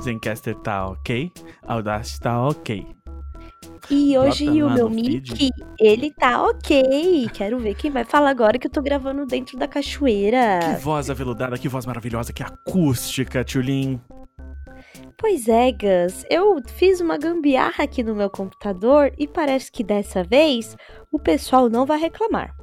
Zencaster tá ok, Audacity tá ok. E hoje Bota o meu mic, feed. ele tá ok. Quero ver quem vai falar agora que eu tô gravando dentro da Que cachoeira. voz aveludada, que voz maravilhosa, que acústica, Tchulin. Pois é, Gus, eu fiz uma gambiarra aqui no meu computador e parece que dessa vez o pessoal não vai reclamar.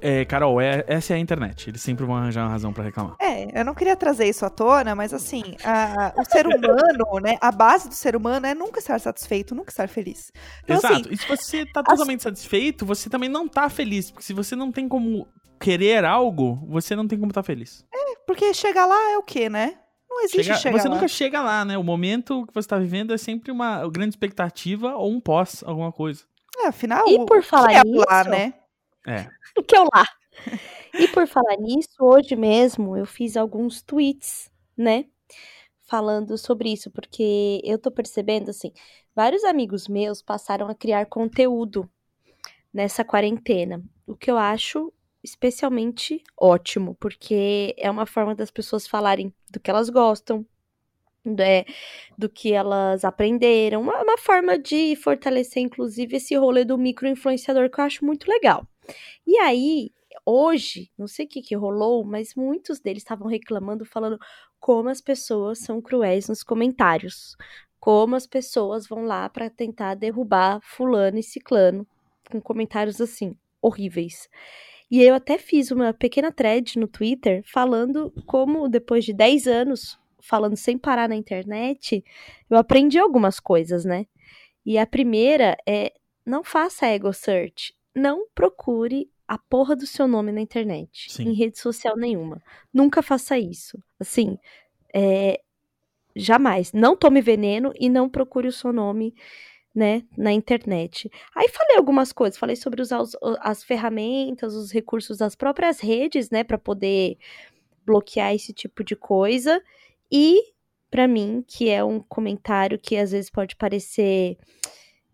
É, Carol, é- essa é a internet. Eles sempre vão arranjar uma razão pra reclamar. É, eu não queria trazer isso à tona, mas assim, a- o ser humano, né? A base do ser humano é nunca estar satisfeito, nunca estar feliz. Então, Exato. assim, e se você tá totalmente satisfeito, você também não tá feliz. Porque se você não tem como querer algo, você não tem como estar feliz. porque chegar lá é o quê, né? Não existe Chega- chegar você lá. nunca chega lá, né? O momento que você tá vivendo é sempre uma grande expectativa ou um pós, alguma coisa. É, afinal, E o- por o que falar é nisso- lá, né? É. O que eu lá? E por falar nisso, hoje mesmo eu fiz alguns tweets, né? Falando sobre isso, porque eu tô percebendo, assim, vários amigos meus passaram a criar conteúdo nessa quarentena. O que eu acho especialmente ótimo, porque é uma forma das pessoas falarem do que elas gostam, do, é, do que elas aprenderam, uma, uma forma de fortalecer, inclusive, esse rolê do micro-influenciador que eu acho muito legal. E aí, hoje, não sei o que que rolou, mas muitos deles estavam reclamando, falando como as pessoas são cruéis nos comentários. Como as pessoas vão lá pra tentar derrubar fulano e ciclano com comentários assim, horríveis. E eu até fiz uma pequena thread no Twitter falando como depois de 10 anos falando sem parar na internet, eu aprendi algumas coisas, né? E a primeira é não faça ego search, não procure a porra do seu nome na internet, Sim. em rede social nenhuma. Nunca faça isso. Assim, é, jamais. Não tome veneno e não procure o seu nome, né, na internet. Aí falei algumas coisas, falei sobre usar os- as ferramentas, os recursos das próprias redes, né, para poder bloquear esse tipo de coisa. E pra mim, que é um comentário que às vezes pode parecer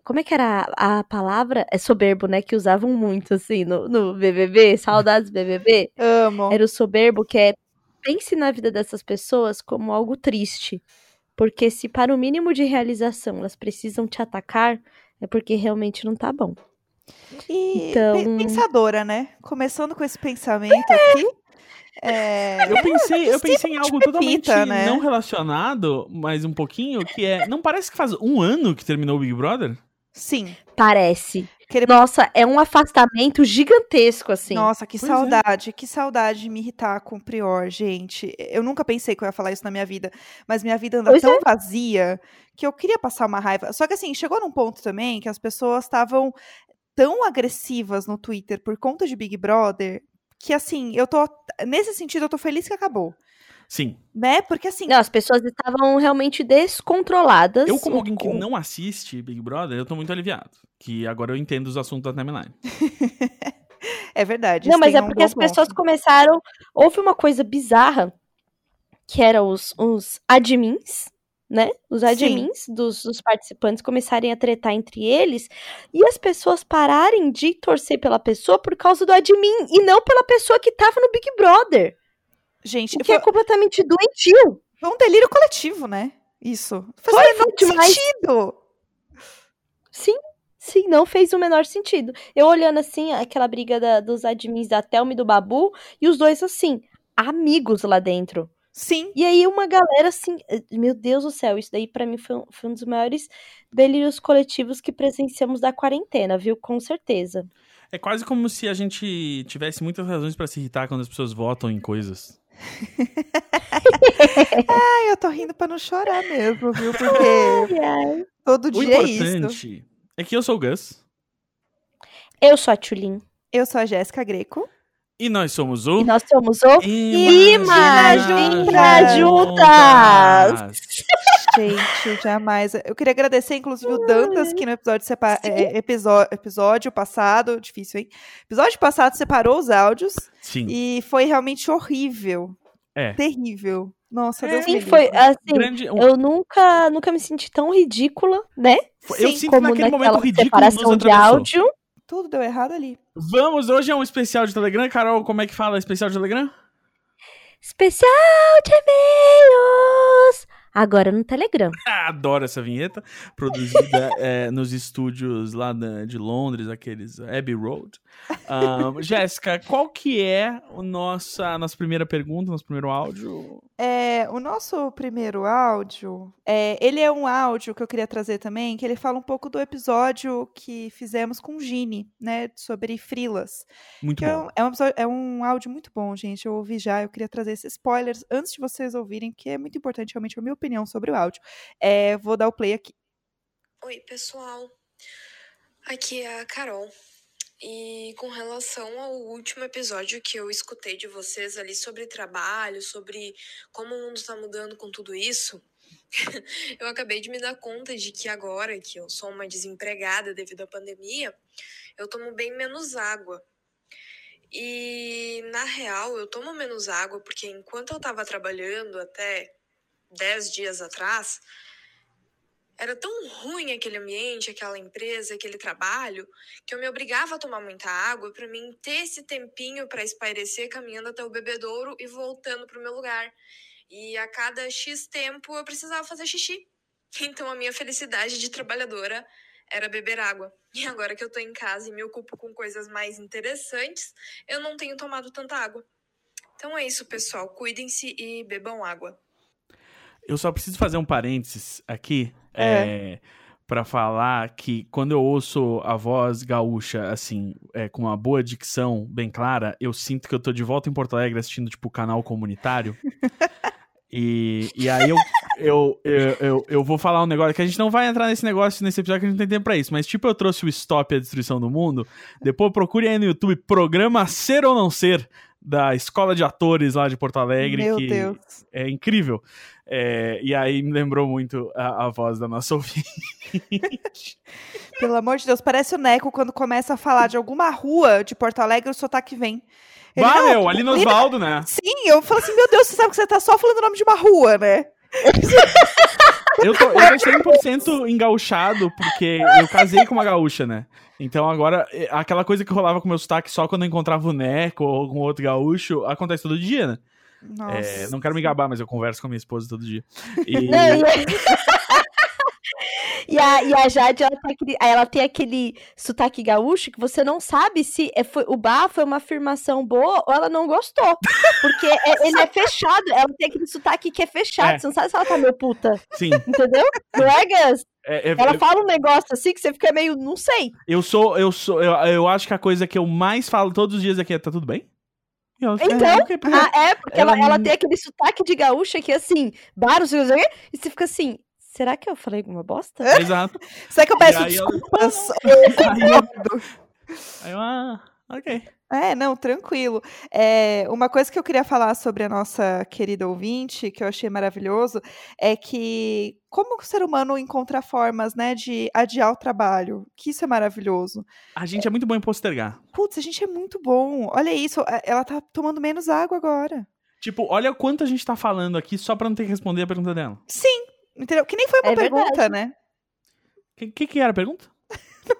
como é que era a, a palavra? É soberbo, né? Que usavam muito, assim, no, no BBB. Saudades BBB. Amo. Era o soberbo, que é pense na vida dessas pessoas como algo triste. Porque se para o mínimo de realização elas precisam te atacar, é porque realmente não tá bom. E Então- pe- pensadora, né? Começando com esse pensamento aqui. é, Eu pensei, eu pensei em algo totalmente né? não relacionado, mas um pouquinho, que é. Não parece que faz um ano que terminou o Big Brother? Sim. Parece. Nossa, é um afastamento gigantesco, assim. Nossa, que Pois é. saudade, que saudade de me irritar com o Prior, gente. Eu nunca pensei que eu ia falar isso na minha vida, mas minha vida anda Pois tão vazia que eu queria passar uma raiva. Só que assim, chegou num ponto também que as pessoas estavam tão agressivas no Twitter por conta de Big Brother que assim, eu tô nesse sentido eu tô feliz que acabou, Sim. né? Porque assim, Não, as pessoas estavam realmente descontroladas. Eu, como alguém que não assiste Big Brother, eu tô muito aliviado. Que agora eu entendo os assuntos da timeline. é verdade. Não, mas é um porque as pessoas ponto. começaram. Houve uma coisa bizarra, que era os, os admins, né? Os admins dos, dos participantes começarem a tretar entre eles e as pessoas pararem de torcer pela pessoa por causa do admin e não pela pessoa que tava no Big Brother. Gente, O que foi, é completamente doentio. foi um delírio coletivo, né? Isso. Faz Foi, o menor demais. sentido. Sim, sim, não fez o menor sentido. Eu olhando assim, aquela briga da- dos admins da Thelma e do Babu, e os dois assim, amigos lá dentro. Sim. E aí uma galera assim, eh, meu Deus do céu, isso daí pra mim foi um, foi um dos maiores delírios coletivos que presenciamos da quarentena, viu? Com certeza. É quase como se a gente tivesse muitas razões pra se irritar quando as pessoas votam em coisas. Ai, eu tô rindo pra não chorar mesmo, viu? Porque todo O dia é isso. importante é que eu sou o Gus. Eu sou a Tulin. Eu sou a Jéssica Greco. E nós somos o. E nós somos o Imagina Juntas! Gente, jamais. Eu queria agradecer, inclusive, o Dantas, que no episódio, sepa- é, episo- episódio passado, difícil, hein? Episódio passado separou os áudios Sim. e foi realmente horrível. É. Terrível. Nossa, É, Deus me Sim, livre. foi assim. Grande, Eu nunca, nunca me senti tão ridícula, né? eu sim, sinto Como naquele momento ridículo separação de áudio. Tudo deu errado ali. Vamos, hoje é um especial de Telegram. Carol, como é que fala especial de Telegram? Especial de e-mails! Agora no Telegram. Adoro essa vinheta, produzida eh, nos estúdios lá da- de Londres, aqueles Abbey Road. Ahn, Jéssica, qual que é o nossa, a nossa primeira pergunta, nosso primeiro áudio? É, o nosso primeiro áudio, é, ele é um áudio que eu queria trazer também, que ele fala um pouco do episódio que fizemos com o Gini, né, sobre frilas. Muito Que é bom. um, é, um episódio- é um áudio muito bom, gente. Eu ouvi já, eu queria trazer esses spoilers antes de vocês ouvirem, que é muito importante realmente a minha opinião sobre o áudio. É, vou dar o play aqui. Oi, pessoal. Aqui é a Carol. E com relação ao último episódio que eu escutei de vocês ali sobre trabalho, sobre como o mundo está mudando com tudo isso, eu acabei de me dar conta de que agora que eu sou uma desempregada devido à pandemia, eu tomo bem menos água. E na real, eu tomo menos água porque enquanto eu estava trabalhando até 10 dias atrás, era tão ruim aquele ambiente, aquela empresa, aquele trabalho, que eu me obrigava a tomar muita água para mim ter esse tempinho para espairecer caminhando até o bebedouro e voltando para o meu lugar. E a cada X tempo eu precisava fazer xixi. Então a minha felicidade de trabalhadora era beber água. E agora que eu tô em casa e me ocupo com coisas mais interessantes, eu não tenho tomado tanta água. Então é isso, pessoal. Cuidem-se e bebam água. Eu só preciso fazer um parênteses aqui, É. é, para falar que quando eu ouço a voz gaúcha, assim, é, com uma boa dicção bem clara, eu sinto que eu tô de volta em Porto Alegre assistindo, tipo, canal comunitário. E, e aí eu, eu, eu, eu, eu vou falar um negócio que a gente não vai entrar nesse negócio nesse episódio que a gente não tem tempo pra isso, mas tipo, eu trouxe o Stop a Destruição do Mundo. Depois procure aí no YouTube programa Ser ou Não Ser, da Escola de Atores lá de Porto Alegre. Meu que Deus. É incrível. É, e aí me lembrou muito a, a voz da nossa ouvinte. Pelo amor de Deus, parece o Neco quando começa a falar de alguma rua de Porto Alegre, o sotaque vem. Ele, Bah, "Não, meu, ali no Osvaldo, né? Sim, eu falo assim, meu Deus, você sabe que você tá só falando o nome de uma rua, né? Eu tô, eu tô 100% engauchado, porque eu casei com uma gaúcha, né? Então agora, é, aquela coisa que rolava com o meu sotaque só quando eu encontrava o Neco ou algum outro gaúcho, acontece todo dia, né? É, não quero me gabar, mas eu converso com a minha esposa todo dia. E, e, a, e a Jade, ela tem, aquele, ela tem aquele sotaque gaúcho que você não sabe se é, foi, o bar foi uma afirmação boa ou ela não gostou. Porque é- ele é fechado, ela tem aquele sotaque que é fechado. É. Você não sabe se ela tá meio puta, sim, entendeu? Não é, Gus? é- é- Ela fala um negócio assim que você fica meio, não sei. eu sou, eu sou, eu, eu acho que a coisa que eu mais falo todos os dias aqui é, tá tudo bem? Ela Então, "Ah, ok, porque- Ah, é, porque ela, Ela tem aquele sotaque de gaúcha que assim, baros, e você fica assim, será que eu falei alguma bosta? Exato. Será que eu peço aí ela- desculpas? Aí eu, ah, ok. É, não, tranquilo. É, uma coisa que eu queria falar sobre a nossa querida ouvinte, que eu achei maravilhoso, é que como o ser humano encontra formas, né, de adiar o trabalho, que isso é maravilhoso. A gente é muito bom em postergar. Putz, a gente é muito bom. Olha isso, é, ela tá tomando menos água agora. Tipo, olha quanto a gente tá falando aqui só pra não ter que responder a pergunta dela. Sim, entendeu? Que nem foi uma É pergunta, verdade. né? O que, que, que era a pergunta?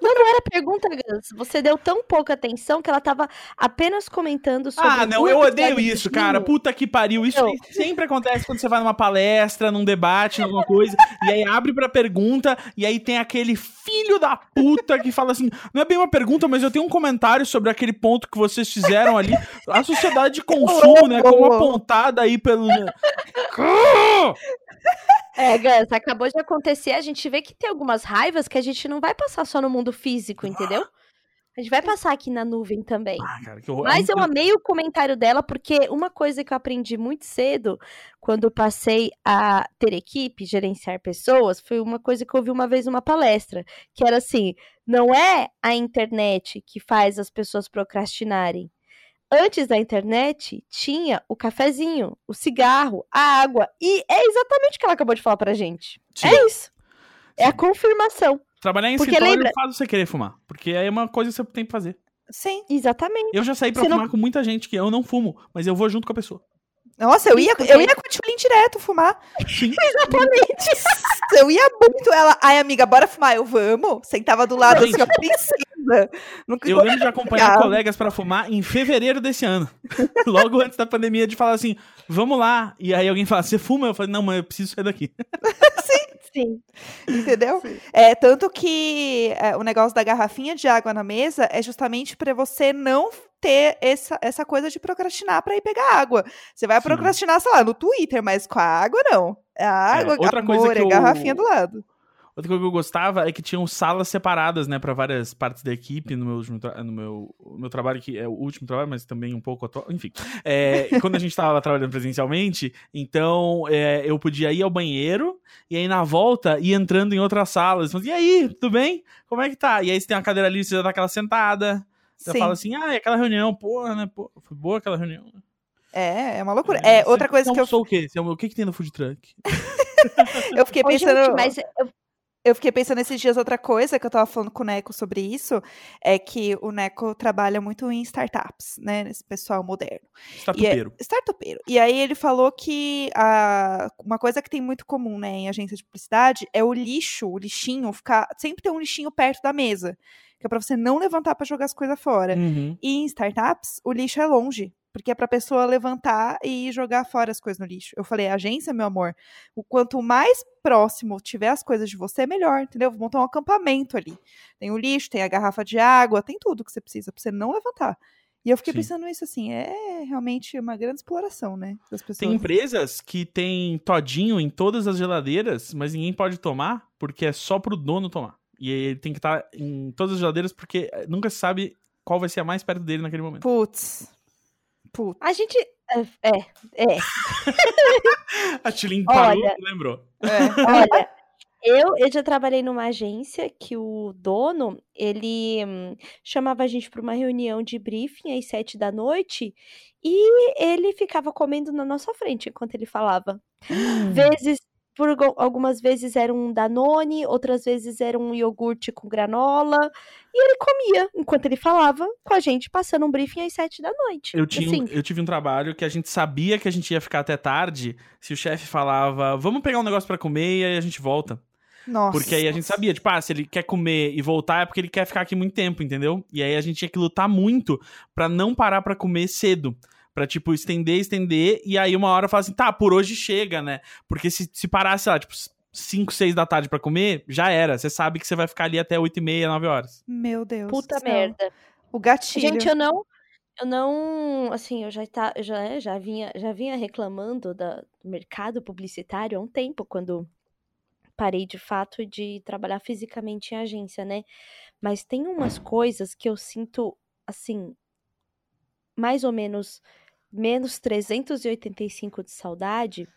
Não, não era pergunta, Gus. Você deu tão pouca atenção que ela tava apenas comentando sobre. Ah, não, eu odeio isso, cara. Puta que pariu. Isso sempre acontece quando você vai numa palestra, num debate, alguma coisa, e aí abre pra pergunta, e aí tem aquele filho da puta que fala assim: não é bem uma pergunta, mas eu tenho um comentário sobre aquele ponto que vocês fizeram ali. A sociedade de consumo, né? Como apontada aí pelo. É, Gus, acabou de acontecer. A gente vê que tem algumas raivas que a gente não vai passar só no mundo físico, entendeu? A gente vai passar aqui na nuvem também. Ah, cara, que horror. Mas eu amei o comentário dela, porque uma coisa que eu aprendi muito cedo, quando passei a ter equipe, gerenciar pessoas, foi uma coisa que eu ouvi uma vez numa palestra, que era assim: não é a internet que faz as pessoas procrastinarem. Antes da internet, tinha o cafezinho, o cigarro, a água. E é exatamente o que ela acabou de falar pra gente. Sim. É isso. É a confirmação. Trabalhar em Porque escritório lembra- faz você querer fumar. Porque aí é uma coisa que você tem que fazer. Sim. Exatamente. Eu já saí pra Você não- fumar com muita gente que eu não fumo, mas eu vou junto com a pessoa. Nossa, eu ia, eu ia com a shopping direto fumar. Exatamente. Eu ia muito. Ela, ai, amiga, bora fumar. Eu, vamos. Sentava do lado Gente. assim, princesa. Nunca Eu lembro de acompanhar Legal. colegas pra fumar em fevereiro desse ano. Logo antes da pandemia, de falar assim, vamos lá. E aí alguém fala, você fuma? Eu falei, não, mas eu preciso sair daqui. Sim. Entendeu? É, tanto que é, o negócio da garrafinha de água na mesa é justamente para você não ter essa, essa coisa de procrastinar para ir pegar água. Você vai Sim. procrastinar, sei lá, no Twitter, mas com a água não. É a água, outra amor, coisa que é garrafinha do lado. Outra coisa que eu gostava é que tinham salas separadas, né, pra várias partes da equipe no meu, último no meu, meu trabalho, que é o último trabalho, mas também um pouco atual, enfim. É, quando a gente tava lá trabalhando presencialmente, então é, eu podia ir ao banheiro e aí na volta ir entrando em outras salas. Falando, e aí, tudo bem? Como é que tá? E aí você tem uma cadeira ali, você dá aquela sentada. Você Sim. fala assim, ah, é aquela reunião, porra, né? Pô, foi boa aquela reunião. É, é uma loucura. É, você outra coisa que eu, almoçou o quê? O que, que tem no food truck? eu fiquei Ô, pensando. gente, mas eu- Eu fiquei pensando esses dias, outra coisa que eu tava falando com o Neco sobre isso, é que o Neco trabalha muito em startups, né? Nesse pessoal moderno. Startupeiro. Startupeiro. E aí ele falou que a, uma coisa que tem muito comum, né, em agência de publicidade é o lixo, o lixinho, ficar. Sempre ter um lixinho perto da mesa. Que é pra você não levantar pra jogar as coisas fora. Uhum. E em startups, o lixo é longe. Porque é pra pessoa levantar e jogar fora as coisas no lixo. Eu falei, agência, meu amor, o quanto mais próximo tiver as coisas de você, melhor, entendeu? Vou montar um acampamento ali. Tem o lixo, tem a garrafa de água, tem tudo que você precisa pra você não levantar. E eu fiquei Sim. pensando nisso assim, é realmente uma grande exploração, né? Das pessoas. Tem empresas que tem todinho em todas as geladeiras, mas ninguém pode tomar porque é só pro dono tomar. E ele tem que estar em todas as geladeiras porque eh, nunca se sabe qual vai ser a mais perto dele naquele momento. Putz. Putz. a gente. É, é, é. A Tilin parou Olha. lembrou. É. Olha, eu, eu já trabalhei numa agência que o dono, ele hum, chamava a gente para uma reunião de briefing às sete da noite e ele ficava comendo na nossa frente enquanto ele falava. Vezes, por algumas vezes era um Danone, outras vezes era um iogurte com granola e ele comia enquanto ele falava com a gente, passando um briefing às sete da noite. Eu, tinha, Assim, eu tive um trabalho que a gente sabia que a gente ia ficar até tarde se o chefe falava, vamos pegar um negócio pra comer e aí a gente volta. Nossa. Porque aí a gente sabia, tipo, ah, se ele quer comer e voltar é porque ele quer ficar aqui muito tempo, entendeu? E aí a gente tinha que lutar muito pra não parar pra comer cedo. Pra, tipo, estender, estender, e aí uma hora fala assim, tá, por hoje chega, né? Porque se, se parar, sei lá, tipo, 5, 6 da tarde pra comer, já era. Você sabe que você vai ficar ali até 8 e meia, 9 horas. Meu Deus. puta céu. merda. O gatilho. Gente, eu não, eu não, assim, eu já tá, já, é, já vinha, já vinha reclamando da, do mercado publicitário há um tempo, quando parei de fato de trabalhar fisicamente em agência, né? Mas tem umas coisas que eu sinto, assim, mais ou menos menos 385 de saudade,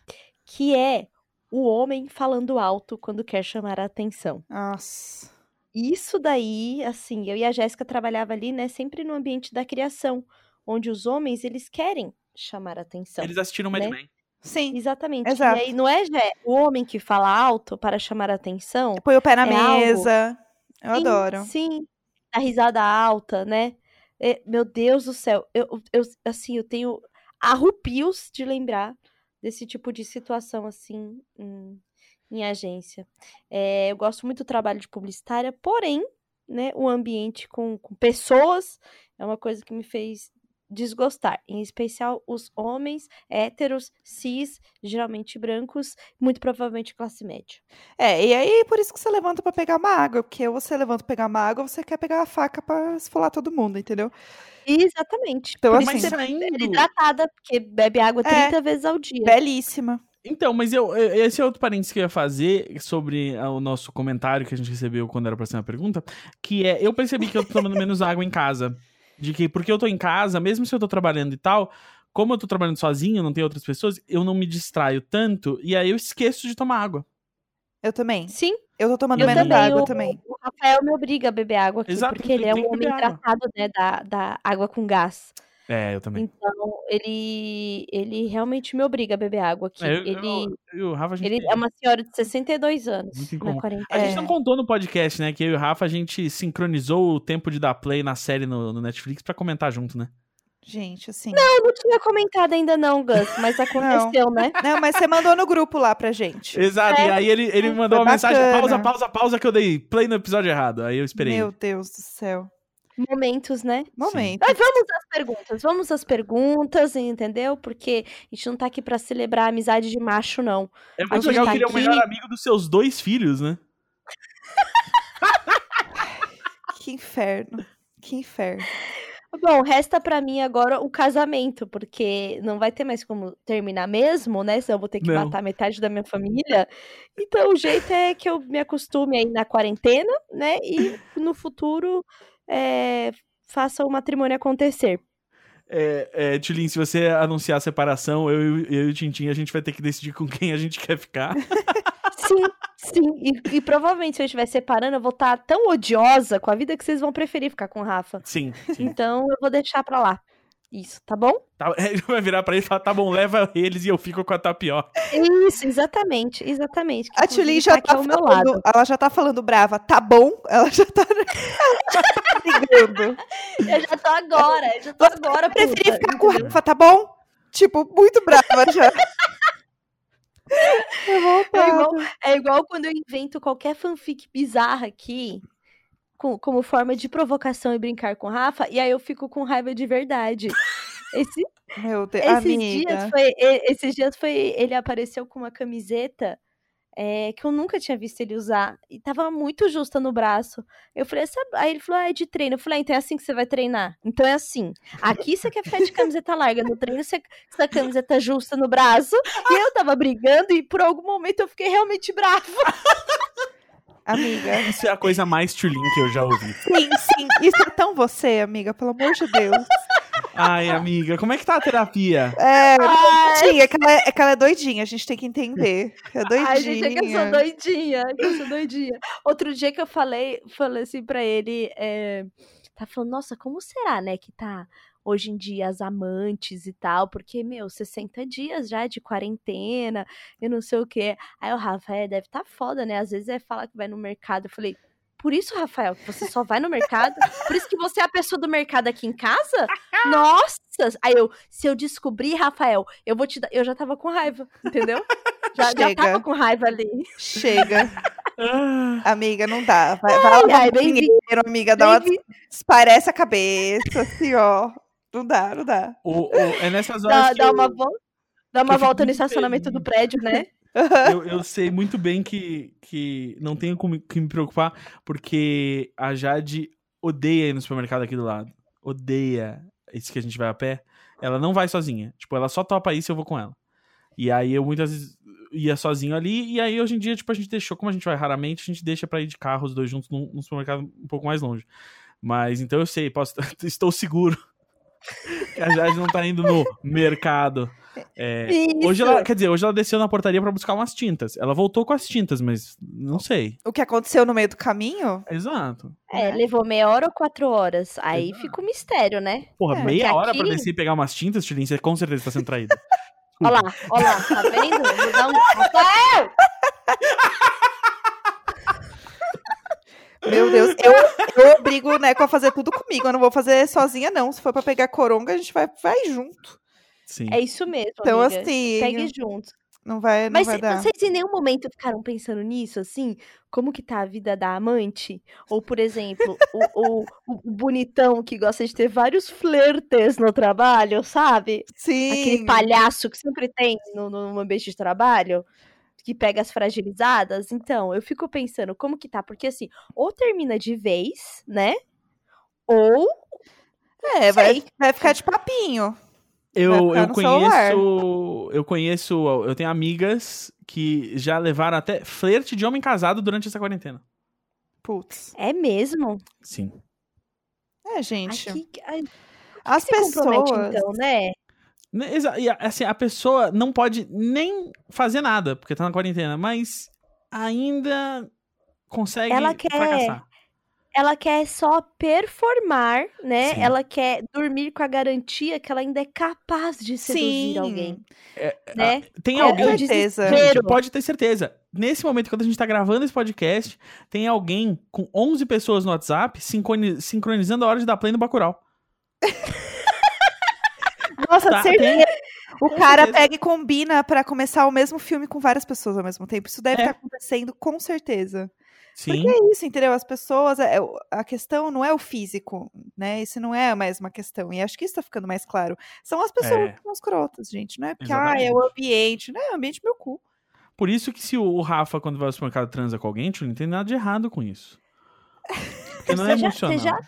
que é o homem falando alto quando quer chamar a atenção. Nossa. Isso daí, assim, eu e a Jéssica trabalhava ali, né, sempre no ambiente da criação, onde os homens, eles querem chamar a atenção. Eles assistiram Mad né? Men. Sim. Exatamente. Exato. E aí, não é, Jé, o homem que fala alto para chamar a atenção? Põe o pé na É algo- mesa. Eu Sim, adoro. Sim, a risada alta, né? É, meu Deus do céu, eu, eu, assim, eu tenho arrupios de lembrar desse tipo de situação, assim, em, em agência. É, eu gosto muito do trabalho de publicitária, porém, né, o ambiente com, com pessoas é uma coisa que me fez desgostar, em especial os homens héteros, cis, geralmente brancos, muito provavelmente classe média. É, e aí por isso que você levanta pra pegar uma água, porque ou você levanta pra pegar uma água, ou você quer pegar a faca pra esfolar todo mundo, entendeu? Exatamente. Então, Por assim, isso Mas que você saindo... é hidratada, porque bebe água É. 30 vezes ao dia. Belíssima. Então, mas eu, esse é outro parênteses que eu ia fazer sobre o nosso comentário que a gente recebeu quando era pra ser uma pergunta, que é, eu percebi que eu tô tomando menos água em casa. De que, porque eu tô em casa, mesmo se eu tô trabalhando e tal, como eu tô trabalhando sozinho, não tem outras pessoas, eu não me distraio tanto, e aí eu esqueço de tomar água. Eu também. Sim, Eu tô tomando eu menos também. água o, também. o Rafael me obriga a beber água aqui, Exato, porque ele é um homem tratado, né, da, da água com gás. É, eu também. Então, ele, ele realmente me obriga a beber água aqui. É, eu, ele eu, eu e o Rafa, a gente, ele é uma senhora de 62 anos Muito em na comum. quarentena. a gente É. não contou no podcast, né, que eu e o Rafa, a gente sincronizou o tempo de dar play na série no, no Netflix pra comentar junto, né? Gente, assim. Eu não tinha comentado ainda não, Gus, mas aconteceu, né? Não, mas você mandou no grupo lá pra gente. Exato, e É. aí ele, ele mandou Foi uma mensagem, bacana. pausa, pausa, pausa, que eu dei play no episódio errado. Aí eu esperei. Meu Deus do céu. Momentos, né? Momento. Mas vamos às perguntas, vamos às perguntas, entendeu? Porque a gente não tá aqui pra celebrar a amizade de macho, não. É muito legal tá que ele é o aqui- melhor amigo dos seus dois filhos, né? Que inferno. Que inferno. Bom, resta pra mim agora o casamento, porque não vai ter mais como terminar mesmo, né? Senão eu vou ter que Não. matar metade da minha família. Então o jeito é que eu me acostume aí na quarentena, né? E no futuro é, faça o matrimônio acontecer. É, é, Tulin, se você anunciar a separação, eu, e- eu e o Tintin, a gente vai ter que decidir com quem a gente quer ficar. Sim, sim. E, e provavelmente se eu estiver separando, eu vou estar tão odiosa com a vida que vocês vão preferir ficar com o Rafa. Sim. sim. Então eu vou deixar pra lá. Isso, tá bom? Tá, ele vai virar pra ele e falar, tá bom, leva eles e eu fico com a tapioca. Isso, exatamente, exatamente. que A Tulin já tá ao meu falando. lado. Ela já tá falando brava. Tá bom? Ela já tá. tá. Eu já tô agora, eu já tô agora. Preferi puta, ficar com o entendeu? Rafa, tá bom? Tipo, muito brava já. É igual, é igual quando eu invento qualquer fanfic bizarra aqui, com- como forma de provocação e brincar com o Rafa, e aí eu fico com raiva de verdade. Esse, Deus, esses, amiga. dias foi, esses dias foi. Ele apareceu com uma camiseta é, que eu nunca tinha visto ele usar. E tava muito justa no braço. Eu falei, "Essa-" aí ele falou, ah, é de treino. Eu falei, ah, então é assim que você vai treinar. Então é assim. Aqui você quer ficar de camiseta larga, no treino você com a camiseta justa no braço. E eu tava brigando e por algum momento eu fiquei realmente brava. Amiga. Isso é a coisa mais Tulin que eu já ouvi. Sim, sim. Isso é tão você, amiga, pelo amor de Deus. Ai, amiga, como é que tá a terapia? É, doidinha, é que ela é, é que ela é doidinha, a gente tem que entender. É doidinha. Ai, gente, é que eu sou doidinha, que eu sou doidinha. Outro dia que eu falei, falei assim pra ele, é, tá falando, nossa, como será, né, que tá hoje em dia as amantes e tal, porque, meu, 60 dias já de quarentena, eu não sei o quê. Aí o Rafa, é, deve tá foda, né, às vezes é falar que vai no mercado, eu falei... Por isso, Rafael, que você só vai no mercado? Por isso que você é a pessoa do mercado aqui em casa? Nossa! Aí eu, se eu descobrir, Rafael, eu vou te dar. Eu já tava com raiva, entendeu? Já, já Chega. tava com raiva ali. Chega. Ah, Amiga, não dá. Vai, vai lavar ai, o bem-vindo, dinheiro, amiga. Dá uma... Esparece a cabeça, assim, ó. Não dá, não dá. o- o- é nessas horas Dá, que dá eu- uma volta. Dá uma volta no estacionamento do feliz. prédio, né? eu, eu sei muito bem que, que não tenho como, que me preocupar, porque a Jade odeia ir no supermercado aqui do lado. Odeia esse que a gente vai a pé. Ela não vai sozinha. Tipo, ela só topa isso e eu vou com ela. E aí eu muitas vezes ia sozinho ali, e aí hoje em dia, tipo, a gente deixou, como a gente vai raramente, a gente deixa pra ir de carro os dois juntos num, num supermercado um pouco mais longe. Mas então eu sei, posso, estou seguro que a Jade não tá indo no mercado. É, Hoje ela, quer dizer, hoje ela desceu na portaria pra buscar umas tintas. Ela voltou com as tintas, mas não sei. O que aconteceu no meio do caminho? Exato. É, levou meia hora ou quatro horas. Aí Exato. fica um mistério, né? Porra, É, meia hora aqui- pra descer e pegar umas tintas, Tilin, você com certeza tá sendo traída. Olha lá, olha lá, tá vendo? Rafael! Meu Deus, eu, eu obrigo o Neco a fazer tudo comigo. Eu não vou fazer sozinha, não. Se for pra pegar coronga, a gente vai, vai junto. Sim. É isso mesmo, Então, amiga. assim, Pegue junto. não vai, não Mas vai se- dar. vocês em nenhum momento ficaram pensando nisso, assim? Como que tá a vida da amante? Ou, por exemplo, o, o- o bonitão que gosta de ter vários flertes no trabalho, sabe? Sim. Aquele palhaço que sempre tem no, no ambiente de trabalho, que pega as fragilizadas. Então, eu fico pensando, como que tá? Porque, assim, ou termina de vez, né? Ou... É, vai, vai ficar de papinho. Eu, eu conheço. Eu conheço. Eu tenho amigas que já levaram até flerte de homem casado durante essa quarentena. Putz. É mesmo? Sim. É, gente. Aqui, as pessoas. então, né? Né, exa- E assim, a pessoa não pode nem fazer nada, porque tá na quarentena, mas ainda consegue Ela quer- fracassar. ela quer só performar, né? Sim. Ela quer dormir com a garantia que ela ainda é capaz de seduzir Sim. alguém, É, né? Tem alguém. o certeza. Gente, pode ter certeza. Nesse momento, quando a gente tá gravando esse podcast, tem alguém com 11 pessoas no WhatsApp sincroni- sincronizando a hora de dar play no Bacurau. Nossa, Tá, certeza. O Com cara pega e combina pra começar o mesmo filme com várias pessoas ao mesmo tempo. Isso deve É. estar acontecendo com certeza. Sim. Porque é isso, entendeu? As pessoas. é- a questão não é o físico, né? Isso não é mais uma questão. E acho que isso tá ficando mais claro. São as pessoas É. que são escrotas, gente. Não é porque, ah, é o ambiente. Não é o ambiente meu cu. Por isso que se o Rafa, quando vai ao supermercado, transa com alguém, não tem nada de errado com isso. Porque não é já- emocional. você já-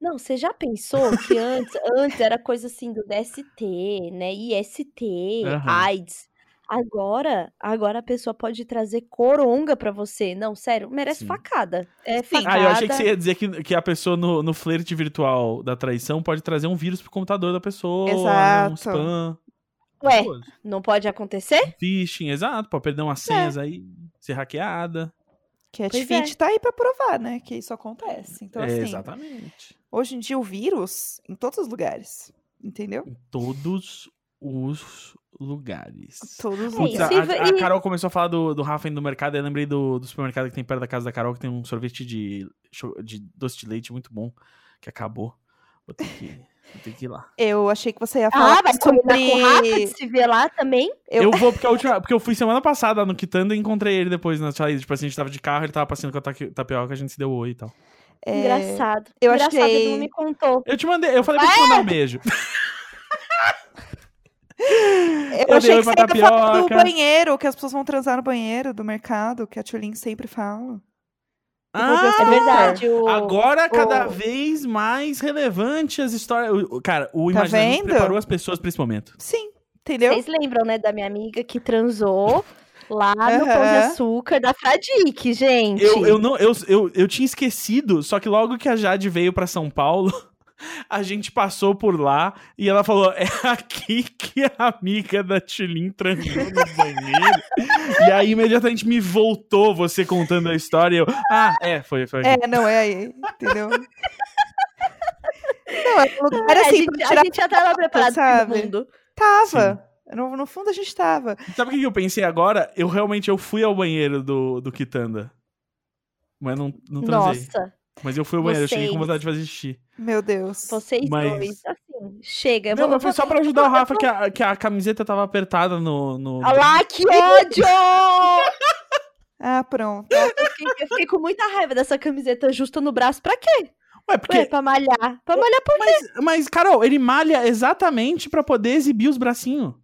Não, você já pensou que antes, antes era coisa assim do DST, né? IST, Aham. AIDS. Agora, agora a pessoa pode trazer coronga pra você. Não, sério, merece Sim. facada. É Sim. facada. Ah, eu achei que você ia dizer que, que a pessoa no, no flerte virtual da traição pode trazer um vírus pro computador da pessoa, né, um Exato. spam. Ué, não pode acontecer? Phishing, exato, pode perder umas senhas aí, ser hackeada. Cat Pois é. Fit tá aí pra provar, né? Que isso acontece. Então, É, assim, exatamente. hoje em dia o vírus em todos os lugares. Entendeu? Em todos os lugares. Todos os É, a, lugares. a- a e- Carol começou a falar do, do Rafa indo no mercado, e eu lembrei do, do supermercado que tem perto da casa da Carol, que tem um sorvete de, de doce de leite muito bom, que acabou. Vou ter que, ter que ir lá. Eu achei que você ia falar Ah, vai combinar sobre... com o Rafa de se ver lá também? Eu- Eu, vou porque a última. Porque eu fui semana passada no Quitanda e encontrei ele depois na saída. Tipo assim, a gente tava de carro, ele tava passeando com a tapioca, a gente se deu oi e tal. É, Engraçado. eu Engraçado, achei- ele não me contou. Eu te mandei, eu falei pra te mandar um beijo. Eu, Eu achei que você ia falar do banheiro, que as pessoas vão transar no banheiro do mercado, que a Tulin sempre fala. Ah, É verdade. O... Agora, cada o- vez mais relevante as histórias. Cara, o Tá vendo? preparou as pessoas pra esse momento. Sim, entendeu? Vocês lembram, né, da minha amiga que transou lá no Pão de. Açúcar da Fradique, gente? Eu, eu, não, eu, eu, eu tinha esquecido, só que logo que a Jade veio pra São Paulo, a gente passou por lá e ela falou: é aqui que a amiga da Tilin transou no banheiro. e aí imediatamente me voltou você contando a história. E eu, ah, é, foi, foi. É, não, é aí, entendeu? não, é um lugar É, a, assim, gente, pra a tirar gente já tava preparado pro sabe? mundo. Tava. No, no fundo a gente tava. Sabe o que eu pensei agora? Eu realmente eu fui ao banheiro do, do Quitanda. Mas não, não transei. Nossa, Mas eu fui ao banheiro, eu cheguei com vontade de fazer xixi. Meu Deus. vocês Mas- dois, assim, chega. Não, mas foi só pra ajudar o Rafa, que a, que a camiseta tava apertada no. no... Olha lá, que ódio! Ah, pronto. eu, fiquei, eu fiquei com muita raiva dessa camiseta justa no braço. Pra quê? Ué, porque. Ué, pra malhar. Pra malhar por Mas, mas, Carol, ele malha exatamente pra poder exibir os bracinhos.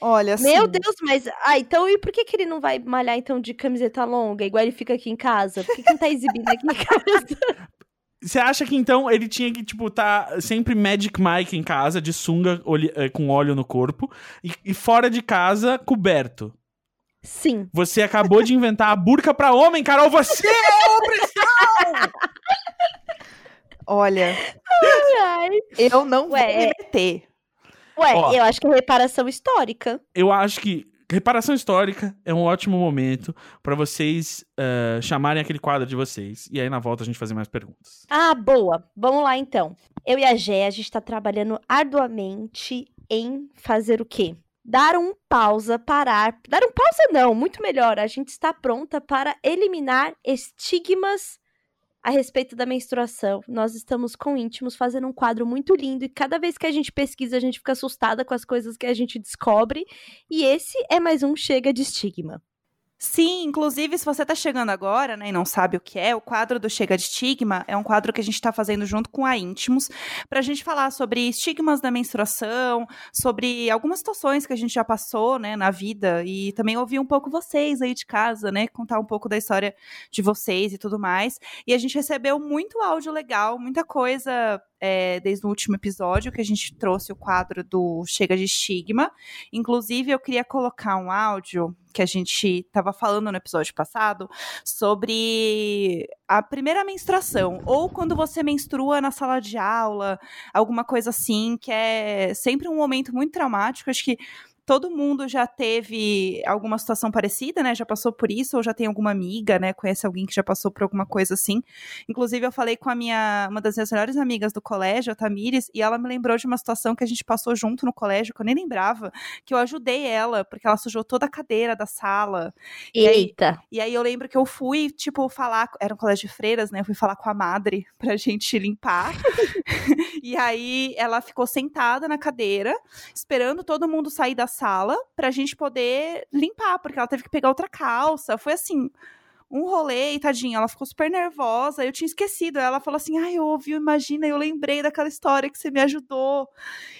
Olha, assim, Meu Deus, mas. Ah, então e por que, que ele não vai malhar então de camiseta longa, igual ele fica aqui em casa? Por que, que não tá exibindo aqui em casa? Você acha que então ele tinha que, tipo, tá sempre Magic Mike em casa, de sunga eh, com óleo no corpo, e, e fora de casa, coberto? Sim. Você acabou de inventar a burca pra homem, Carol, você é opressão! olha, Ai. eu não Ué, vou me é- meter. Ué, Ó. eu acho que é reparação histórica. Eu acho que reparação histórica é um ótimo momento pra vocês eh, chamarem aquele quadro de vocês. E aí, na volta, a gente fazer mais perguntas. Ah, boa. Vamos lá então. Eu e a Gé, a gente tá trabalhando arduamente em fazer o quê? Dar um pausa, parar. Dar um pausa não, muito melhor. A gente está pronta para eliminar estigmas a respeito da menstruação. Nós estamos com íntimos fazendo um quadro muito lindo e cada vez que a gente pesquisa, a gente fica assustada com as coisas que a gente descobre. E esse é mais um chega de estigma. Sim, inclusive, se você tá chegando agora, né, e não sabe o que é, o quadro do Chega de Estigma é um quadro que a gente tá fazendo junto com a Íntimos, pra gente falar sobre estigmas da menstruação, sobre algumas situações que a gente já passou, né, na vida, e também ouvir um pouco vocês aí de casa, né, contar um pouco da história de vocês e tudo mais. E a gente recebeu muito áudio legal, muita coisa é, desde o último episódio que a gente trouxe o quadro do Chega de Estigma. Inclusive, eu queria colocar um áudio que a gente estava falando no episódio passado sobre a primeira menstruação, ou quando você menstrua na sala de aula, alguma coisa assim, que é sempre um momento muito traumático. Acho que todo mundo já teve alguma situação parecida, né? Já passou por isso, ou já tem alguma amiga, né? Conhece alguém que já passou por alguma coisa assim. Inclusive, eu falei com a minha, uma das minhas melhores amigas do colégio, a Tamires, e ela me lembrou de uma situação que a gente passou junto no colégio, que eu nem lembrava, que eu ajudei ela, porque ela sujou toda a cadeira da sala. Eita! E aí, e aí eu lembro que eu fui, tipo, falar, era um colégio de freiras, né? Eu fui falar com a madre pra gente limpar. e aí ela ficou sentada na cadeira, esperando todo mundo sair da sala pra gente poder limpar, porque ela teve que pegar outra calça. Foi assim, um rolê e tadinha, ela ficou super nervosa. Eu tinha esquecido. Ela falou assim: Ai, eu ouvi, imagina, eu lembrei daquela história que você me ajudou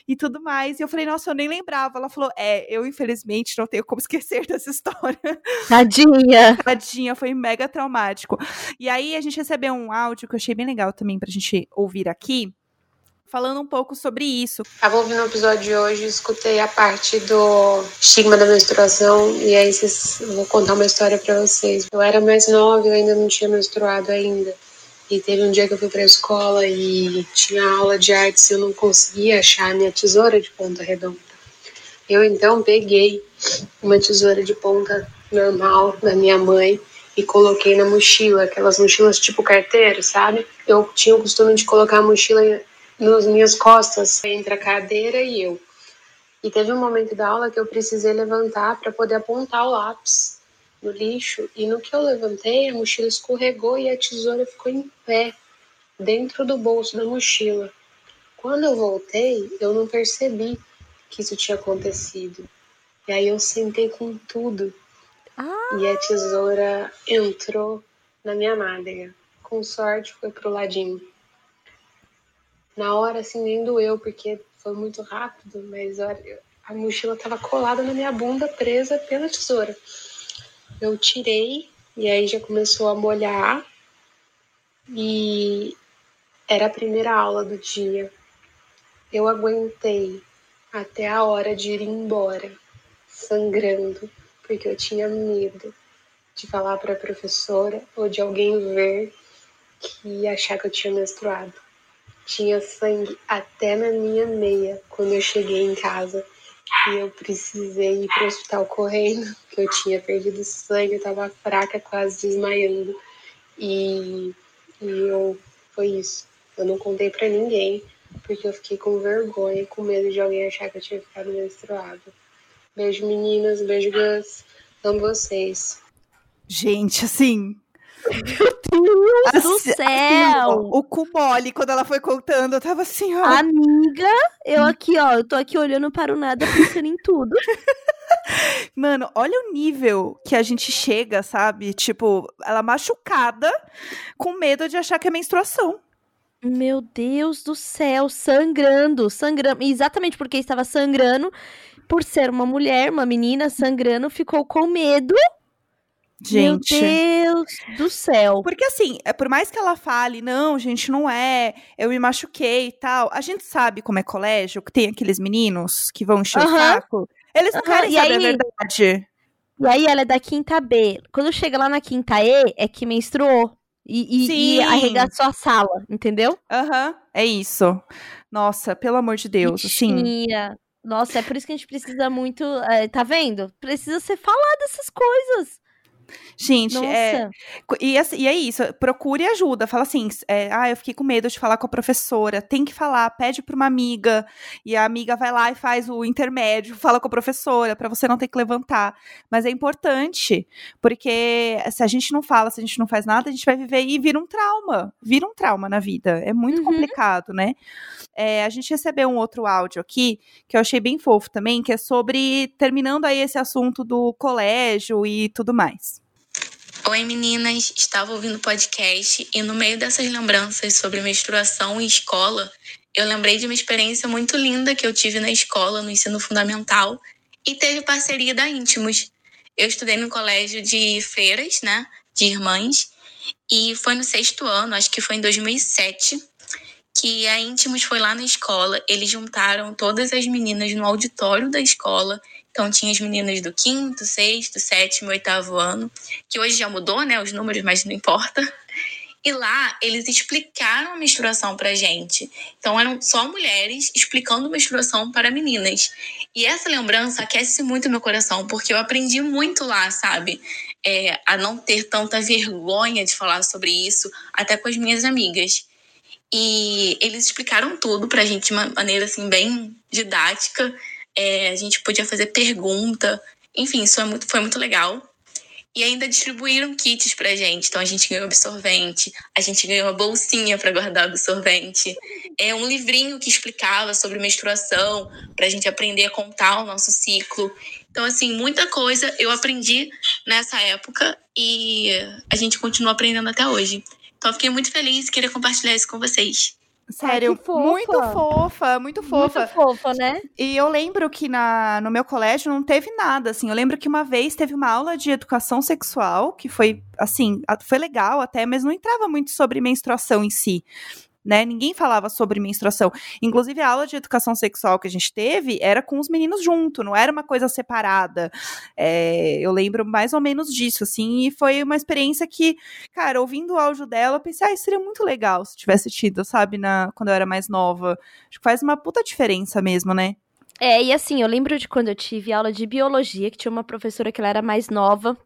e tudo mais. E eu falei: Nossa, eu nem lembrava. Ela falou: É, eu infelizmente não tenho como esquecer dessa história. Tadinha! Tadinha, foi mega traumático. E aí a gente recebeu um áudio que eu achei bem legal também pra gente ouvir aqui falando um pouco sobre isso. Tava ouvindo o episódio de hoje, escutei a parte do estigma da menstruação e aí vocês, vou contar uma história para vocês. Eu era mais nova, eu ainda não tinha menstruado ainda. E teve um dia que eu fui para a escola e tinha aula de artes e eu não conseguia achar minha tesoura de ponta redonda. Eu então peguei uma tesoura de ponta normal da minha mãe e coloquei na mochila, aquelas mochilas tipo carteiro, sabe? Eu tinha o costume de colocar a mochila nas minhas costas, entre a cadeira e eu. E teve um momento da aula que eu precisei levantar para poder apontar o lápis no lixo. E no que eu levantei, a mochila escorregou e a tesoura ficou em pé, dentro do bolso da mochila. Quando eu voltei, eu não percebi que isso tinha acontecido. E aí eu sentei com tudo. Ah. E a tesoura entrou na minha nádega. Com sorte, foi pro ladinho. Na hora, assim, nem doeu, porque foi muito rápido, mas olha, a mochila estava colada na minha bunda, presa pela tesoura. Eu tirei e aí já começou a molhar e era a primeira aula do dia. Eu aguentei até a hora de ir embora, sangrando, porque eu tinha medo de falar para a professora ou de alguém ver que achar que eu tinha menstruado. Tinha sangue até na minha meia quando eu cheguei em casa. E eu precisei ir para o hospital correndo, porque eu tinha perdido sangue, eu tava fraca, quase desmaiando. E, e eu foi isso. Eu não contei para ninguém, porque eu fiquei com vergonha, com medo de alguém achar que eu tinha ficado menstruada. Beijo meninas, beijo Gus. Amo vocês. Gente, assim, Meu Deus do Assim- céu! assim, ó, o cu mole, quando ela foi contando, eu tava assim, ó. Amiga, eu aqui, ó, eu tô aqui olhando para o nada, pensando em tudo. Mano, olha o nível que a gente chega, sabe? Tipo, ela machucada, com medo de achar que é menstruação. Meu Deus do céu, sangrando, sangrando. Exatamente porque estava sangrando, por ser uma mulher, uma menina sangrando, ficou com medo. Gente. Meu Deus do céu. Porque assim, é por mais que ela fale, não, gente, não é, eu me machuquei e tal, a gente sabe como é colégio, que tem aqueles meninos que vão encher o saco. Eles não querem e saber a aí- verdade. E aí ela é da quinta B. Quando chega lá na quinta E, é que menstruou. E, e, e Sim. arregaçou a sala, entendeu? Aham, é isso. Nossa, pelo amor de Deus, assim. Bichinha. Nossa, é por isso que a gente precisa muito. é, tá vendo? Precisa ser falado essas coisas. Gente, é, E, assim, e é isso, procure ajuda. Fala assim, é, ah, eu fiquei com medo de falar com a professora. Tem que falar, pede pra uma amiga. E a amiga vai lá e faz o intermédio, fala com a professora, pra você não ter que levantar. Mas é importante, porque se a gente não fala, se a gente não faz nada, a gente vai viver e vira um trauma. Vira um trauma na vida. É muito Uhum. complicado, né? É, a gente recebeu um outro áudio aqui, que eu achei bem fofo também, que é sobre, terminando aí esse assunto do colégio e tudo mais. Oi meninas, estava ouvindo podcast e no meio dessas lembranças sobre menstruação e escola, eu lembrei de uma experiência muito linda que eu tive na escola, no ensino fundamental, e teve parceria da Íntimos. Eu estudei no colégio de freiras, né, de irmãs, e foi no sexto ano, acho que foi em 2007, que a Íntimos foi lá na escola, eles juntaram todas as meninas no auditório da escola, então tinha as meninas do quinto, sexto, sétimo, oitavo ano, que hoje já mudou, né, os números, mas não importa. E lá eles explicaram a menstruação pra gente. Então eram só mulheres explicando menstruação para meninas. E essa lembrança aquece muito meu coração, porque eu aprendi muito lá, sabe? É, a não ter tanta vergonha de falar sobre isso, até com as minhas amigas. E eles explicaram tudo pra gente de uma maneira assim bem didática. É, a gente podia fazer pergunta. Enfim, isso é muito, foi muito legal. E ainda distribuíram kits pra gente. Então a gente ganhou absorvente, a gente ganhou uma bolsinha para guardar absorvente. É um livrinho que explicava sobre menstruação, pra gente aprender a contar o nosso ciclo. Então, assim, muita coisa eu aprendi nessa época e a gente continua aprendendo até hoje. Então, fiquei muito feliz e queria compartilhar isso com vocês. Sério, Ai, fofa. muito fofa, muito fofa. Muito fofa, né? E eu lembro que na, no meu colégio não teve nada, assim. Eu lembro que uma vez teve uma aula de educação sexual, que foi, assim, foi legal até, mas não entrava muito sobre menstruação em si. Né? Ninguém falava sobre menstruação. Inclusive, a aula de educação sexual que a gente teve era com os meninos junto, não era uma coisa separada. É, eu lembro mais ou menos disso, assim, e foi uma experiência que, cara, ouvindo o áudio dela, eu pensei, ah, isso seria muito legal se tivesse tido, sabe, na, quando eu era mais nova. Acho que faz uma puta diferença mesmo, né? É, e assim, eu lembro de quando eu tive aula de biologia, que tinha uma professora que ela era mais nova,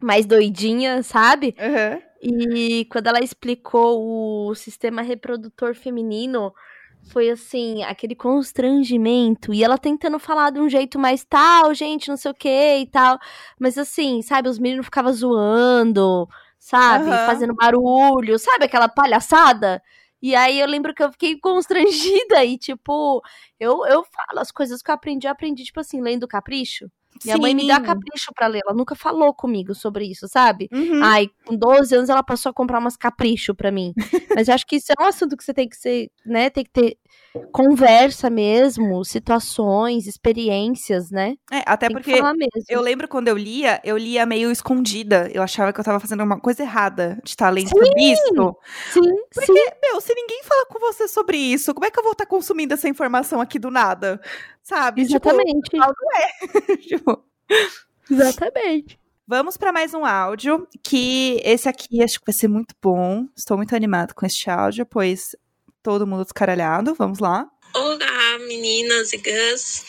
mais doidinha, sabe? Uhum. E quando ela explicou o sistema reprodutor feminino, foi assim, aquele constrangimento. E ela tentando falar de um jeito mais tal, gente, não sei o que e tal. Mas assim, sabe, os meninos ficavam zoando, sabe? Aham. Fazendo barulho, sabe aquela palhaçada? E aí eu lembro que eu fiquei constrangida e, tipo, eu, eu falo as coisas que eu aprendi, eu aprendi, tipo assim, lendo Capricho. Minha mãe me dá Sim. capricho pra ler. Ela nunca falou comigo sobre isso, sabe? Uhum. Ai, com 12 anos ela passou a comprar umas capricho pra mim. Mas eu acho que isso é um assunto que você tem que ser, né? Tem que ter conversa mesmo, situações, experiências, né? É, até tem porque eu lembro quando eu lia, eu lia meio escondida. Eu achava que eu tava fazendo uma coisa errada de estar lendo sobre isso. Sim, sim. Meu, se ninguém fala com você sobre isso, como é que eu vou estar consumindo essa informação aqui do nada? Sabe? Tipo, Exatamente. tipo, Exatamente. Vamos para mais um áudio, que esse aqui acho que vai ser muito bom. Estou muito animado com este áudio, pois todo mundo descaralhado. Vamos lá. Olá, meninas e gãs.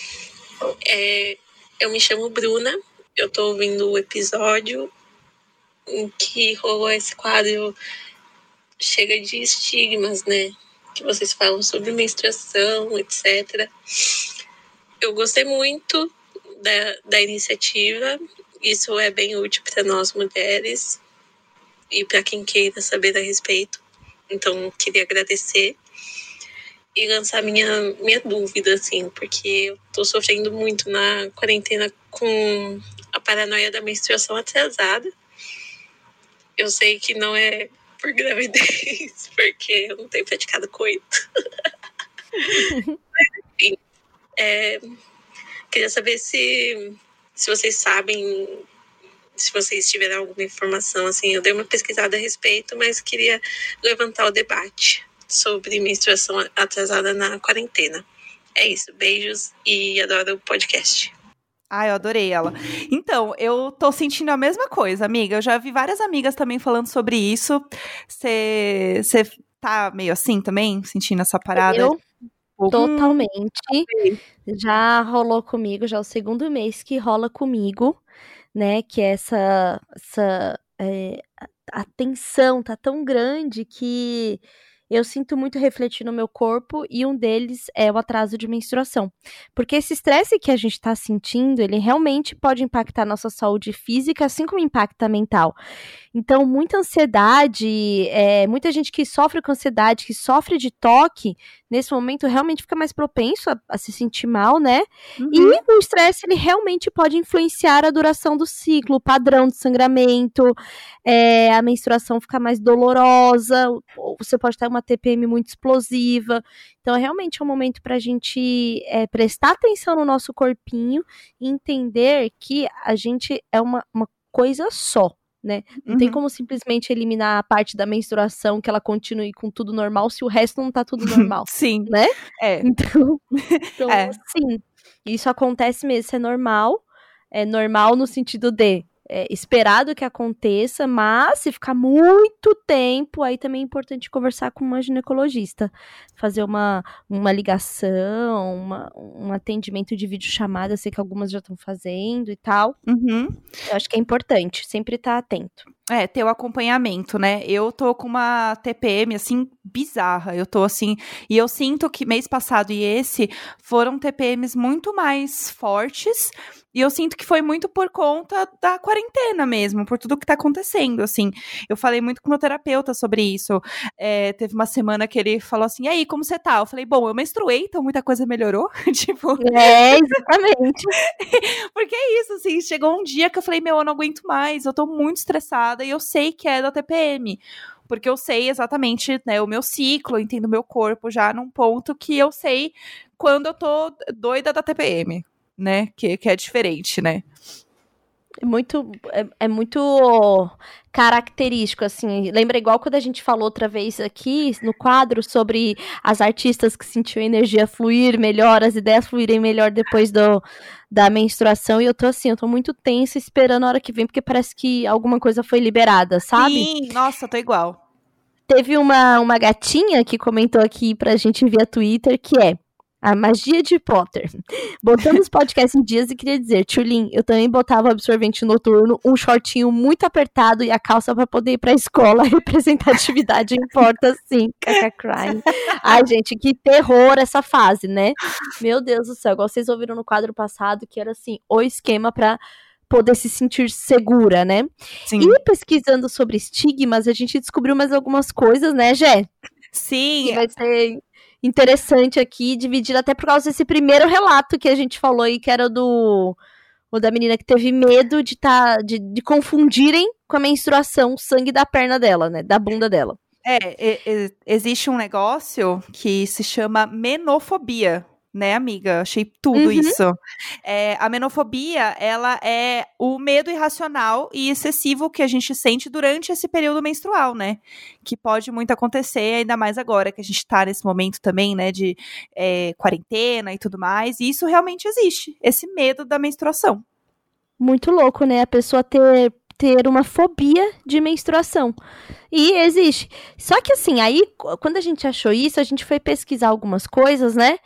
É, eu me chamo Bruna. Eu tô ouvindo o episódio em que rolou esse quadro Chega de Estigmas, né? Que vocês falam sobre menstruação, etc. Eu gostei muito da, da iniciativa. Isso é bem útil para nós mulheres e para quem queira saber a respeito. Então, queria agradecer e lançar minha, minha dúvida, assim, porque eu tô sofrendo muito na quarentena com a paranoia da menstruação atrasada. Eu sei que não é por gravidez, porque eu não tenho praticado coito. É, queria saber se, se vocês sabem, se vocês tiverem alguma informação, assim, eu dei uma pesquisada a respeito, mas queria levantar o debate sobre menstruação atrasada na quarentena. É isso, beijos e adoro o podcast. Ah, eu adorei ela. Então, eu tô sentindo a mesma coisa, amiga. Eu já vi várias amigas também falando sobre isso. Você tá meio assim também, sentindo essa parada? Eu Hum, totalmente. Já rolou comigo, já é o segundo mês que rola comigo, né? Que é essa, essa é, a- tensão tá tão grande que eu sinto muito refletir no meu corpo e um deles é o atraso de menstruação. Porque esse estresse que a gente tá sentindo, ele realmente pode impactar a nossa saúde física, assim como impacta mental. Então, muita ansiedade, é, muita gente que sofre com ansiedade, que sofre de toque, nesse momento realmente fica mais propenso a, a se sentir mal, né? Uhum. E o estresse, ele realmente pode influenciar a duração do ciclo, o padrão de sangramento, é, a menstruação ficar mais dolorosa, ou você pode ter uma TPM muito explosiva. Então, realmente é um momento para a gente é, prestar atenção no nosso corpinho e entender que a gente é uma, uma coisa só. Né? Não tem Uhum. como simplesmente eliminar a parte da menstruação, que ela continue com tudo normal, se o resto não tá tudo normal. Sim. né? É. Então, então É. sim, isso acontece mesmo, isso é normal. É normal no sentido de é, esperado que aconteça, mas se ficar muito tempo, aí também é importante conversar com uma ginecologista, fazer uma, uma ligação, uma, um atendimento de videochamada, sei que algumas já estão fazendo e tal. Uhum. Eu acho que é importante, sempre estar atento. É, ter o acompanhamento, né? Eu tô com uma TPM, assim, bizarra. Eu tô assim. E eu sinto que mês passado e esse foram TPMs muito mais fortes. E eu sinto que foi muito por conta da quarentena mesmo, por tudo que tá acontecendo, assim. Eu falei muito com meu terapeuta sobre isso. É, teve uma semana que ele falou assim, e aí, como você tá? Eu falei, bom, eu menstruei, então muita coisa melhorou. tipo... É, exatamente. Porque é isso, assim, chegou um dia que eu falei, meu, eu não aguento mais, eu tô muito estressada e eu sei que é da TPM porque eu sei exatamente né, o meu ciclo, entendo o meu corpo já num ponto que eu sei quando eu tô doida da TPM né? Que, que é diferente, né? É muito, é, é, muito característico, assim. Lembra igual quando a gente falou outra vez aqui no quadro sobre as artistas que sentiam a energia fluir melhor, as ideias fluírem melhor depois do, da menstruação. E eu tô assim, eu tô muito tensa esperando a hora que vem, porque parece que alguma coisa foi liberada, sabe? Sim, nossa, tô igual. Teve uma, uma gatinha que comentou aqui pra gente via Twitter que é a magia de Potter. Botando os podcasts em dias e queria dizer, Tchulin, eu também botava o absorvente noturno, um shortinho muito apertado e a calça para poder ir pra escola. Representatividade importa sim. Caca crying. Ai, gente, que terror essa fase, né? Meu Deus do céu, igual vocês ouviram no quadro passado, que era assim, o esquema para poder se sentir segura, né? Sim. E pesquisando sobre estigmas, a gente descobriu mais algumas coisas, né, Jé? Sim. Que vai ser interessante aqui, dividido até por causa desse primeiro relato que a gente falou aí, que era do o da menina que teve medo de, tá, de, de confundirem com a menstruação o sangue da perna dela, né? Da bunda dela. É, é, é, existe um negócio que se chama menofobia né, amiga? Achei tudo uhum. isso. É, a menofobia, ela é o medo irracional e excessivo que a gente sente durante esse período menstrual, né? Que pode muito acontecer, ainda mais agora que a gente tá nesse momento também, né, de é, quarentena e tudo mais. E isso realmente existe, esse medo da menstruação. Muito louco, né? A pessoa ter ter uma fobia de menstruação. E existe. Só que assim, aí quando a gente achou isso, a gente foi pesquisar algumas coisas, né?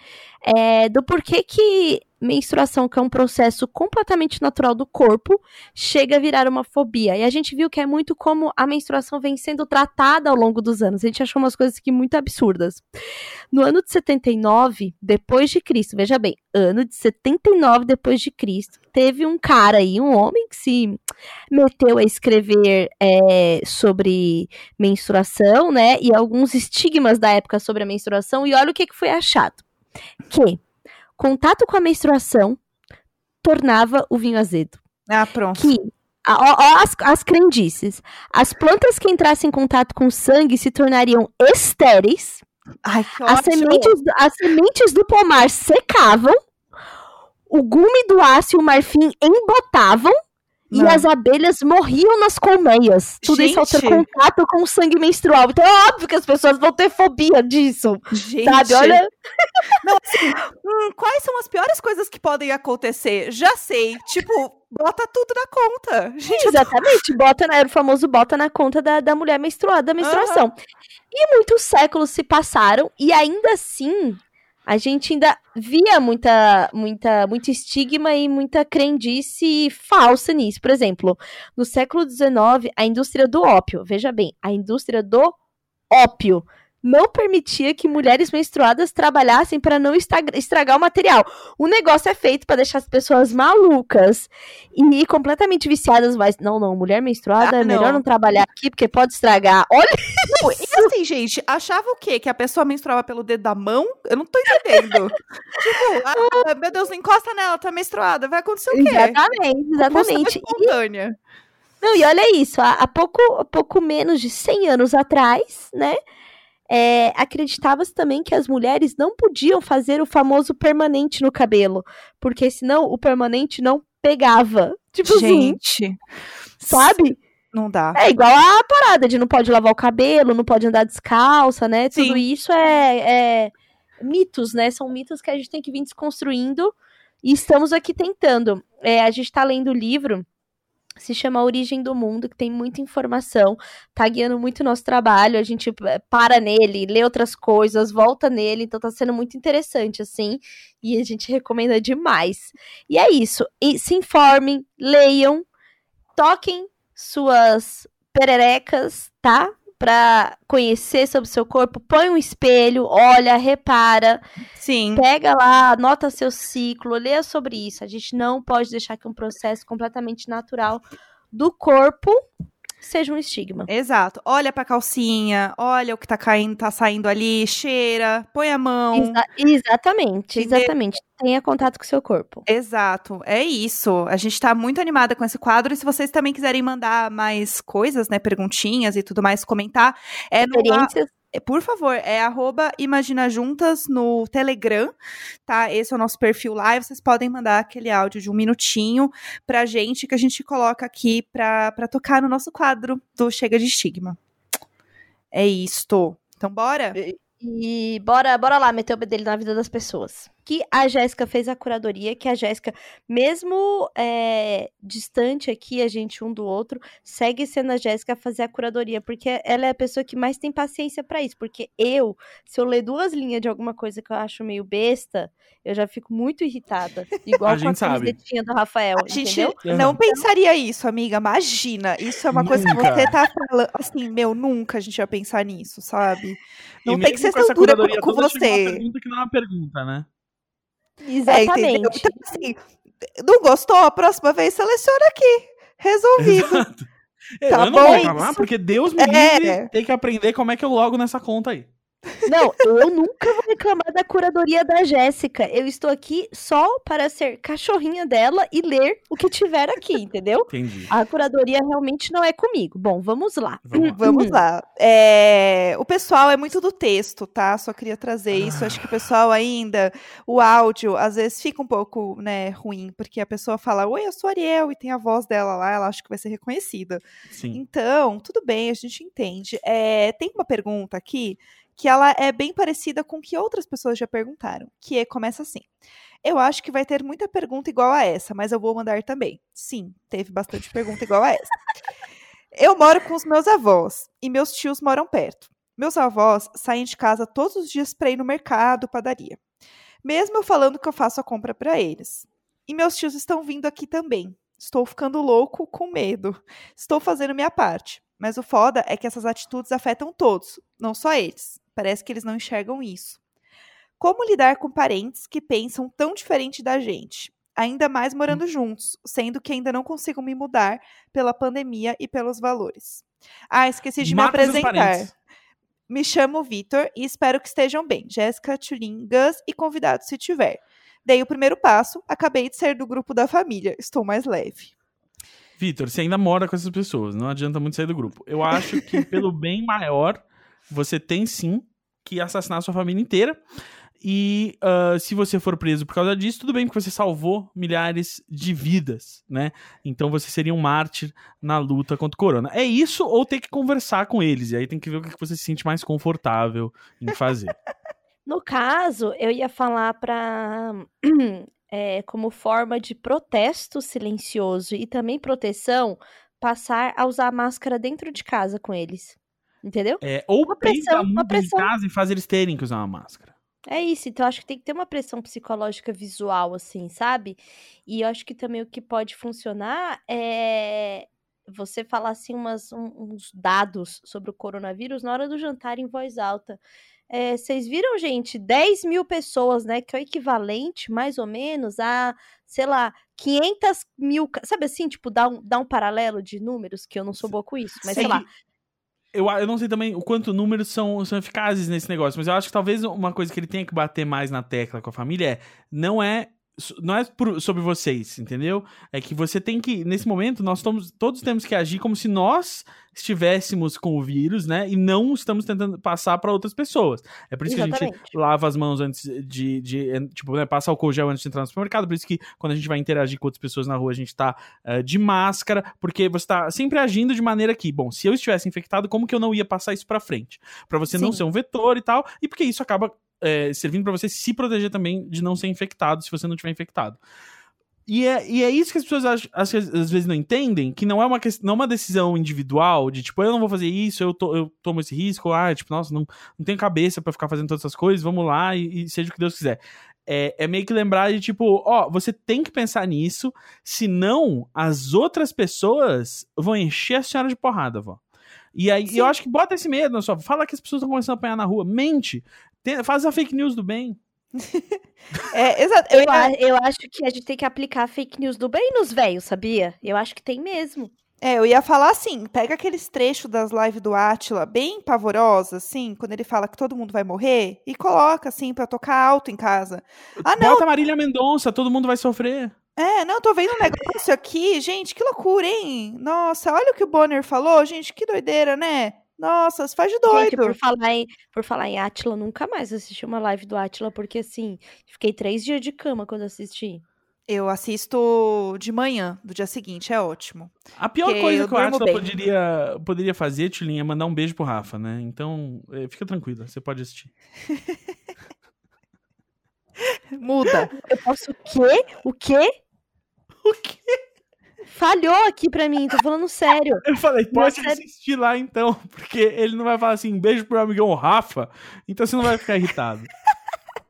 É, do porquê que menstruação, que é um processo completamente natural do corpo, chega a virar uma fobia. E a gente viu que é muito como a menstruação vem sendo tratada ao longo dos anos. A gente achou umas coisas aqui muito absurdas. No ano de 79 depois de Cristo, veja bem, ano de 79 depois de Cristo, teve um cara aí, um homem que se meteu a escrever é, sobre menstruação, né, e alguns estigmas da época sobre a menstruação. E olha o que, que foi achado que contato com a menstruação tornava o vinho azedo. Ah, pronto. Que Ó, as, as crendices. As plantas que entrassem em contato com sangue se tornariam estéreis. Ai, que as, sementes, as sementes do pomar secavam. O gume do aço e o marfim embotavam. Não. E as abelhas morriam nas colmeias. Tudo Gente. isso ao ter contato com o sangue menstrual. Então é óbvio que as pessoas vão ter fobia disso. Gente. Sabe? Olha. Não, assim, hum, quais são as piores coisas que podem acontecer? Já sei. Tipo, bota tudo na conta. Gente, Exatamente. Tô... Bota, era o famoso bota na conta da, da mulher menstruada, da menstruação. Uhum. E muitos séculos se passaram e ainda assim a gente ainda via muita, muita, muito estigma e muita crendice falsa nisso. Por exemplo, no século XIX, a indústria do ópio, veja bem, a indústria do ópio não permitia que mulheres menstruadas trabalhassem para não estragar o material. O negócio é feito para deixar as pessoas malucas e completamente viciadas, mas não, não, mulher menstruada, ah, é melhor não trabalhar aqui porque pode estragar. Olha não, isso. E assim, gente, achava o quê? Que a pessoa menstruava pelo dedo da mão? Eu não tô entendendo. tipo, ah, meu Deus, não encosta nela, tá menstruada, vai acontecer o quê? Exatamente, exatamente. Espontânea. E... Não, e olha isso, há, há pouco, há pouco menos de 100 anos atrás, né, é, acreditava-se também que as mulheres não podiam fazer o famoso permanente no cabelo, porque senão o permanente não pegava. Tipo Gente, assim, sabe? Não dá. É igual a parada de não pode lavar o cabelo, não pode andar descalça, né? Sim. Tudo isso é, é mitos, né? São mitos que a gente tem que vir desconstruindo e estamos aqui tentando. É, a gente está lendo o livro se chama Origem do Mundo, que tem muita informação, tá guiando muito o nosso trabalho, a gente eh, para nele, lê outras coisas, volta nele, então tá sendo muito interessante, assim, e a gente recomenda demais. E é isso, e se informem, leiam, toquem suas pererecas, tá? Pra conhecer sobre o seu corpo, põe um espelho, olha, repara, Sim. pega lá, anota seu ciclo, leia sobre isso. A gente não pode deixar que um processo completamente natural do corpo seja um estigma. Exato. Olha pra calcinha, olha o que tá caindo, tá saindo ali, cheira, põe a mão. Exa- exatamente, exatamente. Tenha contato com o seu corpo. Exato, é isso. A gente tá muito animada com esse quadro. E se vocês também quiserem mandar mais coisas, né, perguntinhas e tudo mais, comentar, é no, Experiências. É, por favor, é arroba Imagina Juntas no Telegram, tá? Esse é o nosso perfil lá. E vocês podem mandar aquele áudio de um minutinho pra gente, que a gente coloca aqui pra, pra tocar no nosso quadro do Chega de Estigma. É isto. Então, bora? E bora, bora lá meter o bedelho na vida das pessoas. Que a Jéssica fez a curadoria, que a Jéssica, mesmo é, distante aqui, a gente um do outro, segue sendo a Jéssica fazer a curadoria, porque ela é a pessoa que mais tem paciência pra isso. Porque eu, se eu ler duas linhas de alguma coisa que eu acho meio besta, eu já fico muito irritada. Igual A com gente a sabe. camisetinha do Rafael, A gente entendeu? não pensaria isso, amiga. Imagina. Isso é uma coisa que Nunca. você tá falando. Assim, meu, nunca a gente vai pensar nisso, sabe? Não E tem que ser tão dura com, com você. pergunta que não é uma pergunta, né? É, entendeu? Exatamente. Então, assim, não gostou? A próxima vez seleciona aqui. Resolvido. Exato. Eu Tá não bom, vou é reclamar, isso. porque Deus me É. livre tem que aprender como é que eu logo nessa conta aí. Não, eu nunca vou reclamar da curadoria da Jéssica. Eu estou aqui só para ser cachorrinha dela e ler o que tiver aqui, entendeu? Entendi. A curadoria realmente não é comigo. Bom, vamos lá. Vamos lá. Vamos lá. É, o pessoal é muito do texto, tá? Só queria trazer isso. Acho que o pessoal ainda, o áudio, às vezes fica um pouco, né, ruim, porque a pessoa fala, oi, eu sou Ariel, e tem a voz dela lá, ela acha que vai ser reconhecida. Sim. Então, tudo bem, a gente entende. É, tem uma pergunta aqui que ela é bem parecida com o que outras pessoas já perguntaram, que é, começa assim. Eu acho que vai ter muita pergunta igual a essa, mas eu vou mandar também. Sim, teve bastante pergunta igual a essa. Eu moro com os meus avós e meus tios moram perto. Meus avós saem de casa todos os dias para ir no mercado, padaria. Mesmo eu falando que eu faço a compra para eles. E meus tios estão vindo aqui também. Estou ficando louco com medo. Estou fazendo minha parte. Mas o foda é que essas atitudes afetam todos, não só eles. Parece que eles não enxergam isso. Como lidar com parentes que pensam tão diferente da gente? Ainda mais morando juntos, sendo que ainda não consigo me mudar pela pandemia e pelos valores. Ah, esqueci de me Mata apresentar. Me chamo Vitor e espero que estejam bem. Jéssica, Tulin, Gus e convidados se tiver. Dei o primeiro passo, acabei de sair do grupo da família. Estou mais leve. Vitor, você ainda mora com essas pessoas, não adianta muito sair do grupo. Eu acho que pelo bem maior, você tem sim que assassinar a sua família inteira. E ah, se você for preso por causa disso, tudo bem, porque você salvou milhares de vidas, né? Então você seria um mártir na luta contra o corona. É isso ou ter que conversar com eles? E aí tem que ver o que você se sente mais confortável em fazer. No caso, eu ia falar para como forma de protesto silencioso e também proteção, passar a usar máscara dentro de casa com eles. Entendeu? É, ou Uma pressão, uma pressão. casa e faz eles terem que usar uma máscara. É isso, então acho que tem que ter uma pressão psicológica visual, assim, sabe? E eu acho que também o que pode funcionar é você falar, assim, umas, um- uns dados sobre o coronavírus na hora do jantar em voz alta. É, vocês viram, gente, 10 mil pessoas, né? Que é o equivalente, mais ou menos, a, sei lá, 500 mil. Sabe assim, tipo, dá um, dá um paralelo de números, que eu não sou boa com isso, mas É sei lá. Eu, eu não sei também o quanto números são, são eficazes nesse negócio, mas eu acho que talvez uma coisa que ele tenha que bater mais na tecla com a família é não é não é por- sobre vocês, entendeu? É que você tem que, nesse momento, nós estamos, todos temos que agir como se nós estivéssemos com o vírus, né? E não estamos tentando passar para outras pessoas. É por isso que a gente Exatamente. lava as mãos antes de, de tipo, né, passa álcool gel antes de entrar no supermercado, por isso que quando a gente vai interagir com outras pessoas na rua, a gente tá eh, de máscara, porque você tá sempre agindo de maneira que, bom, se eu estivesse infectado, como que eu não ia passar isso pra frente? Pra você não Sim. ser um vetor e tal, e porque isso acaba eh, servindo pra você se proteger também de não ser infectado, se você não tiver infectado. E é, e é isso que as pessoas às vezes não entendem, que não é uma, não é uma decisão individual, de tipo, eu não vou fazer isso, eu, to- eu tomo esse risco, ah, tipo, nossa, não, não tenho cabeça pra ficar fazendo todas essas coisas, vamos lá e, e seja o que Deus quiser. É, é meio que lembrar de tipo, ó, você tem que pensar nisso, senão as outras pessoas vão encher a senhora de porrada, vó. E aí, Sim. eu acho que bota esse medo na sua. Fala que as pessoas estão começando a apanhar na rua. Mente. Tem- faz a fake news do bem. É, exato. Eu Eu, eu acho que a gente tem que aplicar fake news do bem nos velhos, sabia? Eu acho que tem mesmo. É, eu ia falar assim, pega aqueles trechos das lives do Átila, bem pavorosa, assim, quando ele fala que todo mundo vai morrer, e coloca, assim, pra tocar alto em casa. Ah, não, Bota Marília Mendonça, todo mundo vai sofrer. é, não, tô vendo um negócio aqui, gente, que loucura, hein? Nossa, olha o que o Bonner falou, gente, que doideira, né? Nossa, se faz de Gente, doido. por falar em, por falar em Átila, nunca mais assisti uma live do Átila, porque assim, fiquei três dias de cama quando assisti. Eu assisto de manhã, do dia seguinte, é ótimo. A pior Porque coisa que o Atila bem. poderia, poderia fazer, Tulin, é mandar um beijo pro Rafa, né? Então, eh, fica tranquila, você pode assistir. Muda. Eu posso o quê? O quê? O quê? Falhou aqui pra mim, tô falando sério. Eu falei, pode assistir lá então, porque ele não vai falar assim, um beijo pro amigão Rafa, então você não vai ficar irritado.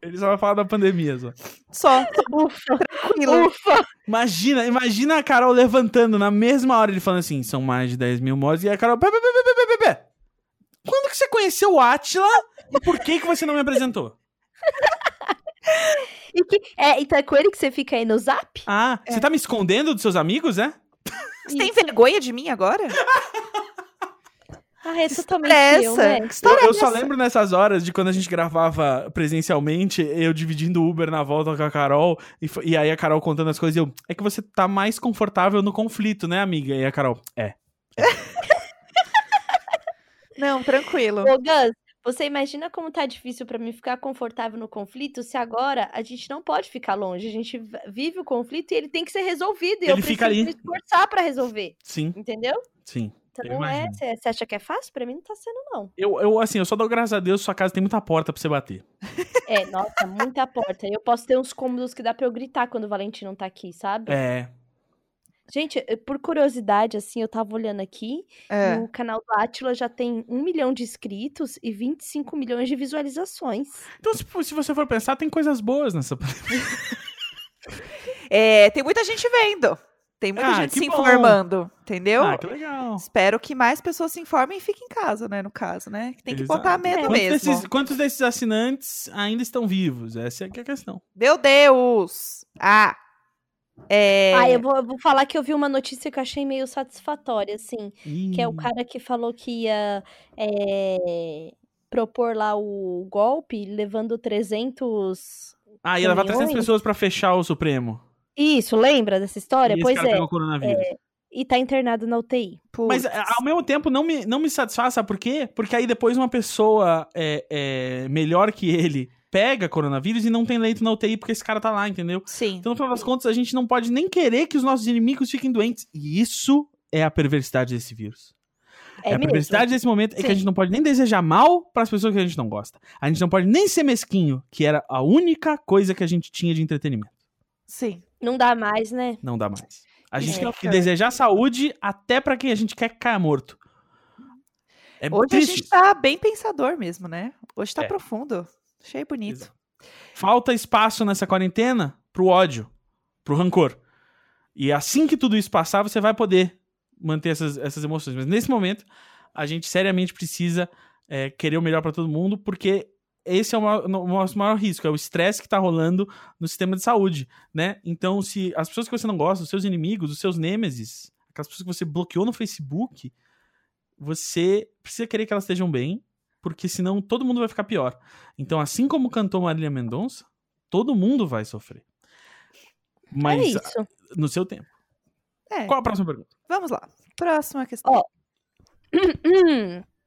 ele só vai falar da pandemia, só. Só, Ufa, tranquilo. ufa. Imagina, imagina a Carol levantando na mesma hora, ele falando assim, são mais de 10 mil mortes, e a Carol, pé, pé, pé, pé, pé, pé, pé. Quando que você conheceu o Atila e por que que você não me apresentou? E que, é, então é com ele que você fica aí no zap? Ah, você tá me escondendo dos seus amigos, é? Você tem vergonha de mim agora? Ah, é totalmente É eu, essa? né? Eu, história eu é só essa? lembro nessas horas de quando a gente gravava presencialmente, eu dividindo o Uber na volta com a Carol, e, e aí a Carol contando as coisas, e eu, é que você tá mais confortável no conflito, né, amiga? E a Carol, é. Não, tranquilo. Ô, Gus, você imagina como tá difícil pra mim ficar confortável no conflito se agora a gente não pode ficar longe, a gente vive o conflito e ele tem que ser resolvido. E eu Ele fica preciso ali. me esforçar pra resolver, Sim, entendeu? sim. Então Eu não é. você acha que é fácil? Pra mim não tá sendo, não. Eu, eu, assim, eu só dou graças a Deus, sua casa tem muita porta pra você bater. É, nossa, muita porta. Eu posso ter uns cômodos que dá pra eu gritar quando o Valentim não tá aqui, sabe? É. Gente, eh, por curiosidade, assim, eu tava olhando aqui, É. o canal do Átila já tem um milhão de inscritos e 25 milhões de visualizações. Então, se, se você for pensar, tem coisas boas nessa. É, tem muita gente vendo. Tem muita Ah, gente se bom. informando, entendeu? Ah, que legal. Espero que mais pessoas se informem e fiquem em casa, né? No caso, né? Tem que Exato. botar medo Quantos mesmo. desses, quantos desses assinantes ainda estão vivos? Essa é é a questão. Meu Deus! Ah! É... Ah, eu vou, eu vou falar que eu vi uma notícia que eu achei meio satisfatória, assim, que é o Ih. cara que falou que ia é, propor lá o golpe levando 300... Ah, ia levar 300 milhões? pessoas pra fechar o Supremo. Isso, lembra dessa história? e pois é, coronavírus. e tá internado na UTI. Mas Putz. a- ao mesmo tempo não me, não me satisfaz, sabe por quê? Porque aí depois uma pessoa é, é, melhor que ele pega coronavírus e não tem leito na UTI porque esse cara tá lá, entendeu? Sim. Então, no final das contas, a gente não pode nem querer que os nossos inimigos fiquem doentes. E isso é a perversidade desse vírus. É, É, a mesmo. perversidade desse momento é que a Sim. gente não pode nem desejar mal pras pessoas que a gente não gosta. A gente não pode nem ser mesquinho, que era a única coisa que a gente tinha de entretenimento. Sim. Não dá mais, né? Não dá mais. A gente É, tem que cara. desejar saúde até pra quem a gente quer que caia morto. É Hoje a triste. gente tá bem pensador mesmo, né? Hoje tá É. profundo. Achei bonito. Falta espaço nessa quarentena pro ódio, pro rancor. E assim que tudo isso passar, você vai poder manter essas, essas emoções. Mas nesse momento, a gente seriamente precisa é, querer o melhor pra todo mundo, porque esse é o, maior- nosso maior risco, é o estresse que tá rolando no sistema de saúde, né? Então, se as pessoas que você não gosta, os seus inimigos, os seus nêmesis, aquelas pessoas que você bloqueou no Facebook, você precisa querer que elas estejam bem, porque senão todo mundo vai ficar pior. Então, assim como cantou Marília Mendonça, todo mundo vai sofrer. Mas é isso. no seu tempo. É. Qual a próxima pergunta? Vamos lá. Próxima questão. Ó. Hum.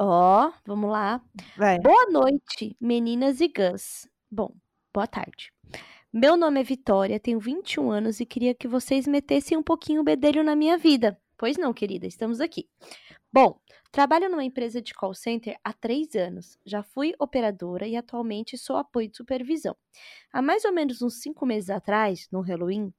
Ó, vamos lá. Vai. Boa noite, meninas e Gus. Bom, boa tarde. Meu nome é Vitória, tenho 21 anos e queria que vocês metessem um pouquinho o bedelho na minha vida. Pois não, querida, estamos aqui. Bom, Trabalho numa empresa de call center há três anos. Já fui operadora e atualmente sou apoio de supervisão. Há mais ou menos uns cinco meses atrás, no Halloween,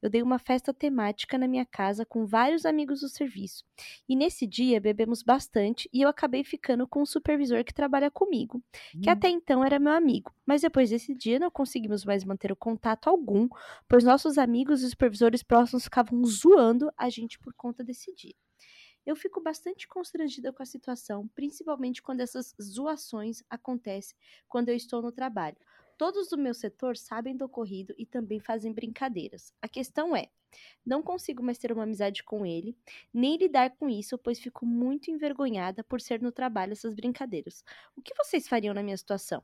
eu dei uma festa temática na minha casa com vários amigos do serviço. E nesse dia bebemos bastante e eu acabei ficando com um supervisor que trabalha comigo, que Hum. até então era meu amigo. Mas depois desse dia não conseguimos mais manter o contato algum, pois nossos amigos e supervisores próximos ficavam zoando a gente por conta desse dia. Eu fico bastante constrangida com a situação, principalmente quando essas zoações acontecem quando eu estou no trabalho. Todos do meu setor sabem do ocorrido e também fazem brincadeiras. A questão é, não consigo mais ter uma amizade com ele, nem lidar com isso, pois fico muito envergonhada por ser no trabalho essas brincadeiras. O que vocês fariam na minha situação?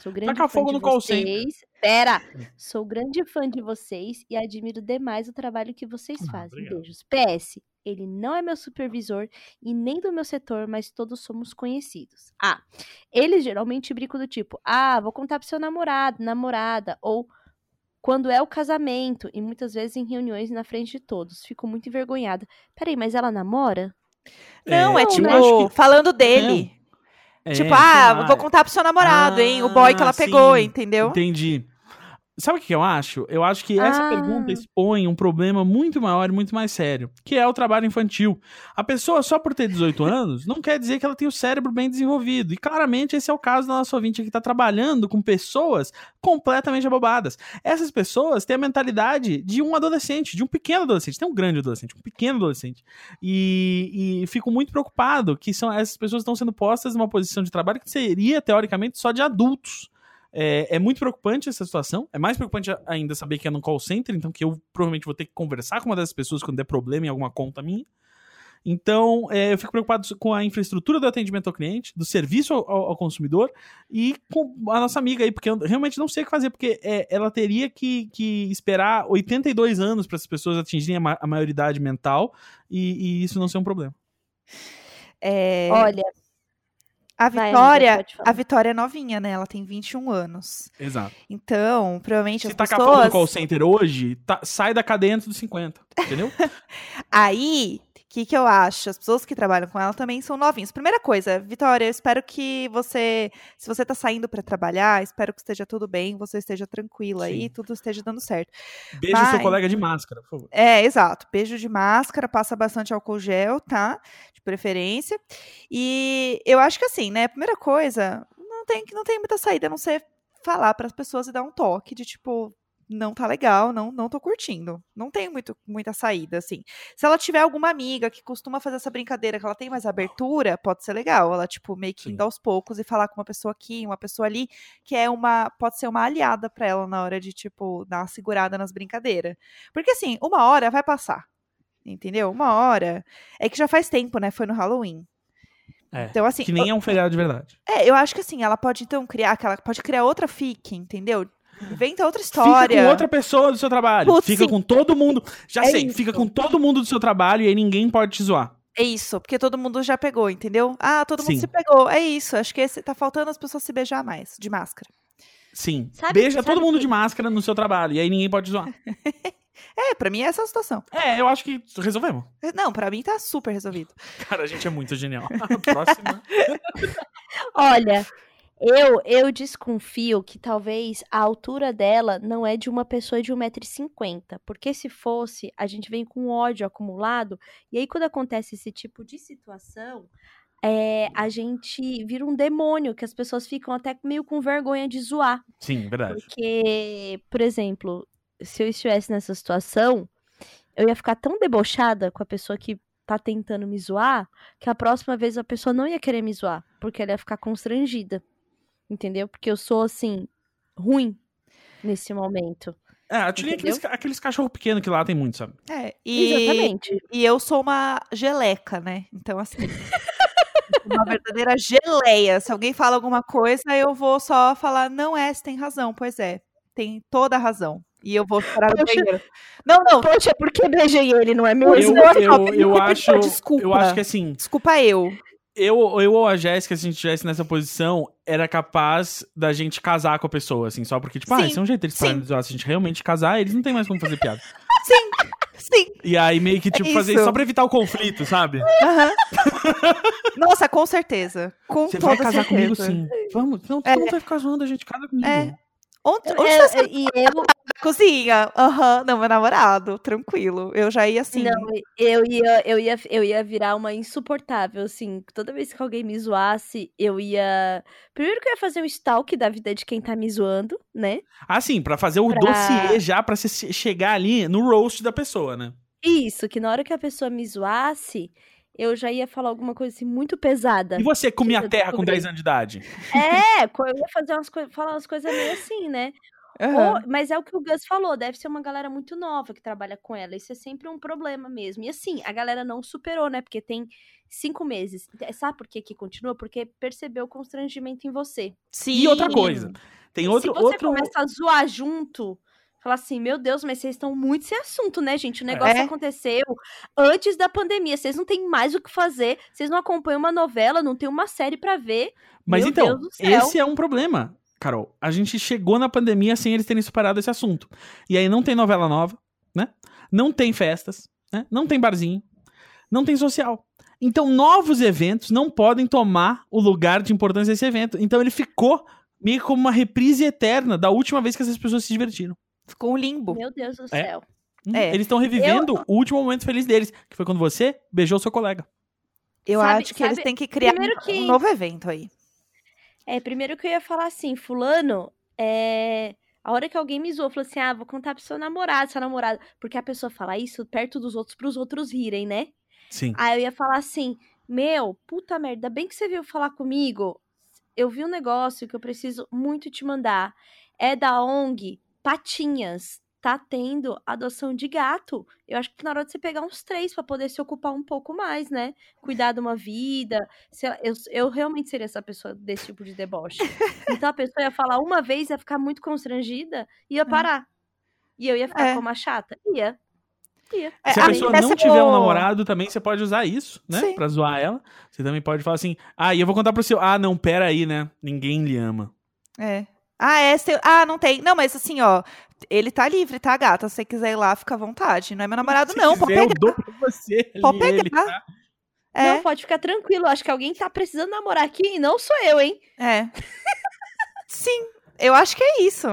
Sou grande Tacar fã fogo de no vocês. Pera! Sou grande fã de vocês e admiro demais o trabalho que vocês Ah, fazem. obrigado. Beijos. PS. Ele não é meu supervisor e nem do meu setor, mas todos somos conhecidos. Ah, eles geralmente brincam do tipo: ah, vou contar pro seu namorado, namorada, ou quando é o casamento, e muitas vezes em reuniões na frente de todos. Fico muito envergonhada. Peraí, mas ela namora? Não, é, Não, tipo, né? acho que- falando dele. É, tipo, sei ah, lá. vou contar pro seu namorado, hein? O boy que ela Ah, pegou, sim. entendeu? Entendi. Sabe o que eu acho? Eu acho que essa Ah. pergunta expõe um problema muito maior e muito mais sério, que é o trabalho infantil. A pessoa, só por ter 18 anos, não quer dizer que ela tem o cérebro bem desenvolvido. E claramente esse é o caso da nossa ouvinte que está trabalhando com pessoas completamente abobadas. Essas pessoas têm a mentalidade de um adolescente, de um pequeno adolescente. Tem um grande adolescente, um pequeno adolescente. E, e fico muito preocupado que são essas pessoas estão sendo postas numa posição de trabalho que seria, teoricamente, só de adultos. É, é muito preocupante essa situação. É mais preocupante ainda saber que é no call center, então que eu provavelmente vou ter que conversar com uma dessas pessoas quando der problema em alguma conta minha. Então, é, eu fico preocupado com a infraestrutura do atendimento ao cliente, do serviço ao, ao- consumidor e com a nossa amiga aí, porque eu realmente não sei o que fazer, porque é, ela teria que, que esperar 82 anos para essas pessoas atingirem a, ma- a maioridade mental e, e isso não ser um problema. É, Olha, a vai, Vitória, amiga, falar. a Vitória é novinha, né? Ela tem 21 anos. Exato. Então, provavelmente Se as tacar fogo no pessoas... call center hoje, tá- sai da cadeia antes dos 50, entendeu? Aí, o que, que eu acho? As pessoas que trabalham com ela também são novinhas. Primeira coisa, Vitória, eu espero que você, se você tá saindo pra trabalhar, espero que esteja tudo bem, você esteja tranquila Sim. aí, tudo esteja dando certo. Beijo seu Vai. colega de máscara, por favor. É, exato. Beijo de máscara, passa bastante álcool gel, tá? Preferência. E eu acho que assim, né? Primeira coisa, não tem, não tem muita saída a não ser falar para as pessoas e dar um toque de tipo, não tá legal, não, não tô curtindo. Não tem muito, muita saída, assim. Se ela tiver alguma amiga que costuma fazer essa brincadeira, que ela tem mais abertura, pode ser legal. Ela, tipo, meio que indo aos poucos e falar com uma pessoa aqui, uma pessoa ali, que é uma. Pode ser uma aliada pra ela na hora de, tipo, dar uma segurada nas brincadeiras. Porque, assim, uma hora vai passar. Entendeu? Uma hora. É que já faz tempo, né? Foi no Halloween. É, Então, assim. que nem é um feriado de verdade. É, eu acho que assim, ela pode então criar aquela. Pode criar outra fic, entendeu? Inventa outra história. Fica com outra pessoa do seu trabalho. Putz, fica sim. com todo mundo. Já É sei, isso. fica com todo mundo do seu trabalho e aí ninguém pode te zoar. É isso, porque todo mundo já pegou, entendeu? Ah, todo mundo Sim. se pegou. É isso. Acho que esse, tá faltando as pessoas se beijar mais, de máscara. Sim. Sabe- Beija sabe todo mundo que- de máscara no seu trabalho e aí ninguém pode te zoar. É, pra mim é essa a situação. É, eu acho que resolvemos. Não, pra mim tá super resolvido. Cara, a gente é muito genial. Próxima. Olha, eu eu desconfio que talvez a altura dela não é de uma pessoa de 1,50m. Porque se fosse, a gente vem com ódio acumulado. E aí, quando acontece esse tipo de situação, é, a gente vira um demônio, que as pessoas ficam até meio com vergonha de zoar. Sim, verdade. Porque, por exemplo, se eu estivesse nessa situação, eu ia ficar tão debochada com a pessoa que tá tentando me zoar, que a próxima vez a pessoa não ia querer me zoar, porque ela ia ficar constrangida. Entendeu? Porque eu sou assim, ruim nesse momento. É, a Tilly é aqueles, aqueles cachorros pequenos que lá tem muito, sabe? É, e, Exatamente. e eu sou uma geleca, né? Então, assim. uma verdadeira geleia. Se alguém fala alguma coisa, eu vou só falar, não é, você tem razão. Pois é, tem toda a razão. E eu vou parar no banheiro. Não, não, Poxa, por que beijei ele, não é Eu- mesmo? Eu, eu, eu, não, acho. desculpa. Eu acho que assim, desculpa eu. eu, eu ou a Jéssica, se a gente estivesse nessa posição, era capaz da gente casar com a pessoa, assim, só porque, tipo, ah, Sim, esse é um jeito de zoar. Se a gente realmente casar, eles não tem mais como fazer piada. Sim. Sim. E aí meio que, tipo, fazer isso isso. só pra evitar o conflito, sabe? aham. Nossa, com certeza. Com Você toda vai casar certeza. comigo sim. Vamos. Não, É. todo mundo vai ficar zoando a gente, casa comigo. É. Onde, onde É, você e eu, na cozinha? Aham, não, meu namorado, tranquilo. Eu já ia assim. Não, eu ia, eu ia, eu ia virar uma insuportável, assim. Toda vez que alguém me zoasse, eu ia. Primeiro que eu ia fazer um stalk da vida de quem tá me zoando, né? Ah, sim, pra fazer o Pra- dossiê já, pra você che- chegar ali no roast da pessoa, né? Isso, que na hora que a pessoa me zoasse, eu já ia falar alguma coisa assim muito pesada. E você comia eu terra com descobri. 10 anos de idade? É, eu ia fazer umas coisas, falar umas coisas meio assim, né? Aham. Ou- mas é o que o Gus falou, deve ser uma galera muito nova que trabalha com ela. Isso é sempre um problema mesmo. E assim, a galera não superou, né? Porque tem cinco meses. Sabe por que que continua? Porque percebeu o constrangimento em você. Sim. E outra coisa, tem outro... Se você outro... começa a zoar junto, fala assim, meu Deus, mas vocês estão muito sem assunto, né, gente? O negócio É. aconteceu antes da pandemia. Vocês não têm mais o que fazer. Vocês não acompanham uma novela, não tem uma série pra ver. Mas Meu então, Deus do céu. esse é um problema, Carol. A gente chegou na pandemia sem eles terem superado esse assunto. E aí não tem novela nova, né? Não tem festas, né? Não tem barzinho, não tem social. Então, novos eventos não podem tomar o lugar de importância desse evento. Então, ele ficou meio como uma reprise eterna da última vez que essas pessoas se divertiram. Ficou um limbo. Meu Deus do É. céu. Hum, É. Eles estão revivendo o último momento feliz deles, que foi quando você beijou seu colega. Eu Sabe- acho que eles sabe- têm que criar um- que- um novo evento aí. É, primeiro que eu ia falar assim, fulano, é... A hora que alguém me zoou, falou assim, ah, vou contar pro seu namorado, sua namorada. Porque a pessoa fala isso perto dos outros, pros outros rirem, né? Sim. Aí eu ia falar assim, meu, puta merda, bem que você veio falar comigo. Eu vi um negócio que eu preciso muito te mandar. É da ONG Patinhas. Tá tendo adoção de gato. Eu acho que na hora de você pegar uns três pra poder se ocupar um pouco mais, né? Cuidar de uma vida. sei lá, eu, eu realmente seria essa pessoa desse tipo de deboche. Então a pessoa ia falar uma vez, ia ficar muito constrangida e ia parar. E eu ia ficar É. como a chata? Ia. Ia. É, Se a pessoa não essa- tiver um o- namorado, também você pode usar isso, né? Sim. Pra zoar ela. Você também pode falar assim, ah, e eu vou contar pro seu. Ah, não, pera aí, né? Ninguém lhe ama. É. Ah, é seu. Ah, não tem. Não, mas assim, ó. Ele tá livre, tá, gata? Se você quiser ir lá, fica à vontade. Não é meu namorado, Se não. Pode quiser, eu pegar. dou pra você. ali Pode ele, pegar. tá? É, Não, pode ficar tranquilo. Acho que alguém tá precisando namorar aqui e não sou eu, hein? é. Sim, eu acho que é isso.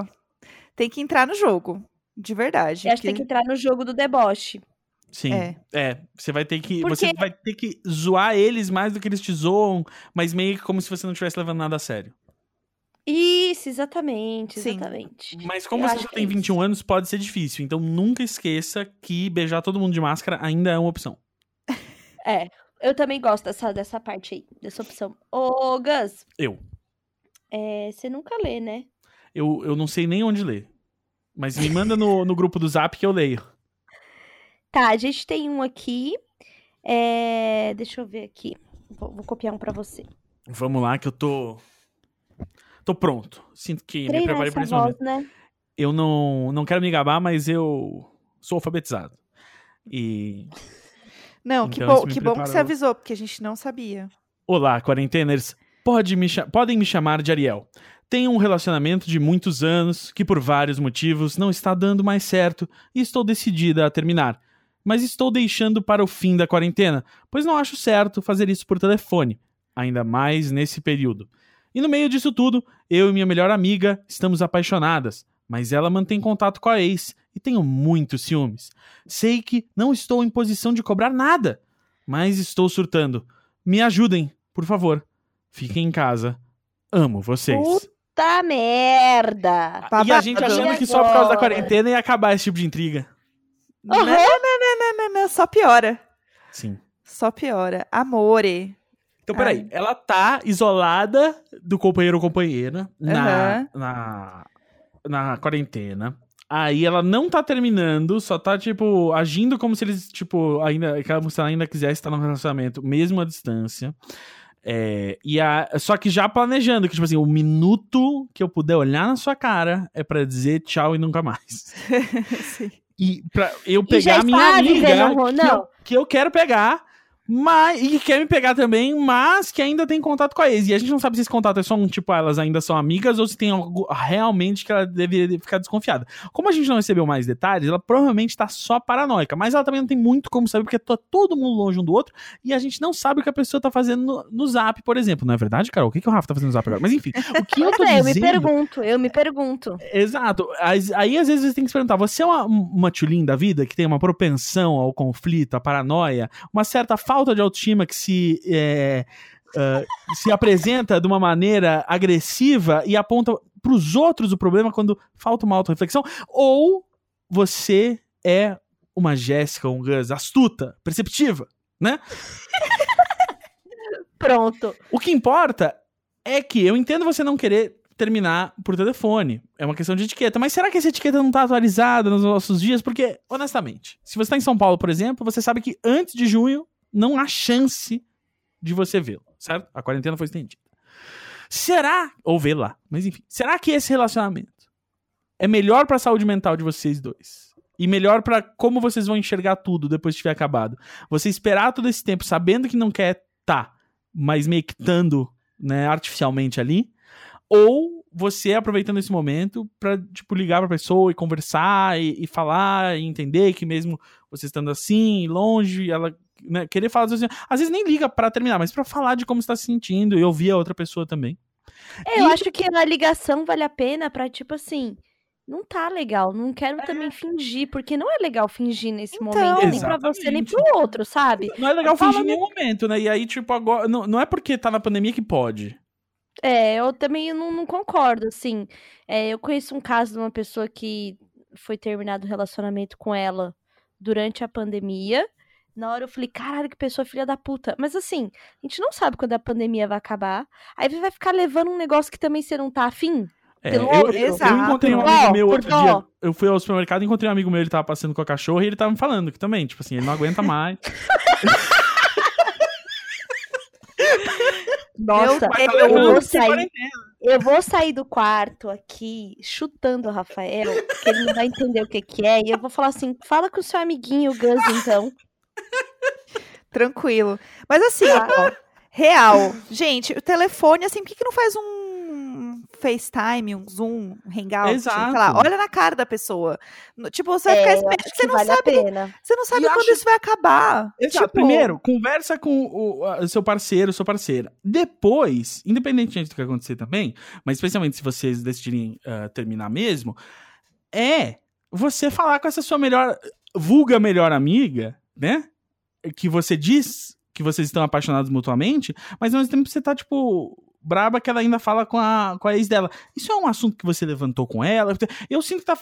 Tem que entrar no jogo. De verdade. Eu acho que tem que entrar no jogo do deboche. Sim. É. É. Você vai ter que. Porque- Você vai ter que zoar eles mais do que eles te zoam, mas meio que como se você não estivesse levando nada a sério. Isso, exatamente, Sim. exatamente. Mas como Eu você já tem é isso. 21 anos, pode ser difícil. Então nunca esqueça que beijar todo mundo de máscara ainda é uma opção. É, eu também gosto dessa, dessa parte aí, dessa opção. Ô, Gus, Eu. é, você nunca lê, né? Eu, eu não sei nem onde ler. Mas me manda no, no grupo do zap que eu leio. Tá, a gente tem um aqui. é, deixa eu ver aqui. Vou, vou copiar um pra você. Vamos lá, que eu tô. Tô pronto. Sinto que me Treinar preparei pra esse voz, momento. né? Eu não, não quero me gabar, mas eu sou alfabetizado. E. Não, que Então, isso bom, me que bom que você avisou, porque a gente não sabia. Olá, quarenteners. Pode me podem me chamar de Ariel. Tenho um relacionamento de muitos anos que, por vários motivos, não está dando mais certo e estou decidida a terminar. Mas estou deixando para o fim da quarentena, pois não acho certo fazer isso por telefone, ainda mais nesse período. E no meio disso tudo, eu e minha melhor amiga estamos apaixonadas, mas ela mantém contato com a ex e tenho muitos ciúmes. Sei que não estou em posição de cobrar nada, mas estou surtando. Me ajudem, por favor. Fiquem em casa. Amo vocês. Tá merda! e a gente babado. achando que só por causa da quarentena ia acabar esse tipo de intriga. Não, não, não, não, não, não, não, só piora. Sim. Só piora. Amore. Então, peraí. Ela tá isolada do companheiro ou companheira na, Aham. na, na quarentena. Aí ela não tá terminando, só tá, tipo, agindo como se eles, tipo, ainda, ela- se ela ainda quisesse estar no relacionamento, mesmo à distância. É, e a, só que já planejando que, tipo assim, o minuto que eu puder olhar na sua cara é pra dizer tchau e nunca mais. Sim. E pra eu pegar a minha amiga, ro- que, não. eu, que eu quero pegar, Mas, e que quer me pegar também, mas que ainda tem contato com a ex. E a gente não sabe se esse contato é só um tipo, elas ainda são amigas ou se tem algo realmente que ela deveria ficar desconfiada. Como a gente não recebeu mais detalhes, ela provavelmente tá só paranoica. Mas ela também não tem muito como saber, porque tá todo mundo longe um do outro e a gente não sabe o que a pessoa tá fazendo no, no zap, por exemplo. Não é verdade, Carol? O que, que o Rafa tá fazendo no zap agora? Mas enfim, o que eu tô é, dizendo... eu me pergunto, eu me pergunto. Exato. Aí, aí, às vezes você tem que se perguntar: você é uma, uma tchulin da vida que tem uma propensão ao conflito, à paranoia, uma certa falta de autoestima que se. É, uh, se apresenta de uma maneira agressiva e aponta para os outros o problema quando falta uma auto-reflexão? Ou você é uma Jéssica, um Gus astuta, perceptiva, né? Pronto. O que importa é que eu entendo você não querer terminar por telefone. É uma questão de etiqueta. Mas será que essa etiqueta não tá atualizada nos nossos dias? Porque, honestamente, se você tá em São Paulo, por exemplo, você sabe que antes de junho não há chance de você vê-lo, certo? A quarentena foi estendida. Será, ou vê lá, mas enfim, será que esse relacionamento é melhor para a saúde mental de vocês dois? E melhor para como vocês vão enxergar tudo depois de tiver acabado? Você esperar todo esse tempo sabendo que não quer tá, mas meio que estando, né, artificialmente ali, ou você aproveitando esse momento para tipo ligar para pessoa e conversar e, e, falar e entender que mesmo você estando assim longe ela né, querer falar assim, às vezes nem liga para terminar mas para falar de como está se sentindo e ouvir a outra pessoa também é, eu acho que a ligação vale a pena para tipo assim não tá legal, não quero é. também fingir, porque não é legal fingir nesse então, momento, nem pra você, nem pro outro, sabe? Não é legal fingir em nenhum momento, né? E aí, tipo, agora. Não, não é porque tá na pandemia que pode. É, eu também não, não concordo, assim. É, eu conheço um caso de uma pessoa que foi terminado o relacionamento com ela durante a pandemia. Na hora eu falei, caralho, que pessoa filha da puta. Mas assim, a gente não sabe quando a pandemia vai acabar. Aí você vai ficar levando um negócio que também você não tá afim. É, eu, eu, eu, encontrei um amigo meu outro dia. Eu fui ao supermercado e encontrei um amigo meu, ele tava passando com a cachorra e ele tava me falando que também, tipo assim, ele não aguenta mais. Nossa, eu, eu, vou sair, eu vou sair do quarto aqui chutando o Rafael, que ele não vai entender o que, que é, e eu vou falar assim: fala com o seu amiguinho, o Gus, então. Tranquilo. Mas assim, ó, real. Gente, o telefone, assim, por que, que não faz um FaceTime, um Zoom, um Hangout, Exato. sei lá, olha na cara da pessoa. Tipo, você vai é, ficar esperando, você não, vale sabe, você não sabe quando acho... isso vai acabar. Exato. Tipo... Primeiro, conversa com o, o seu parceiro, sua parceira. Depois, independentemente do que acontecer também, mas especialmente se vocês decidirem uh, terminar mesmo, é você falar com essa sua melhor, vulga melhor amiga, né? Que você diz que vocês estão apaixonados mutuamente, mas ao mesmo tempo você tá, tipo, braba que ela ainda fala com a, com a ex dela. Isso é um assunto que você levantou com ela? Eu sinto que tá.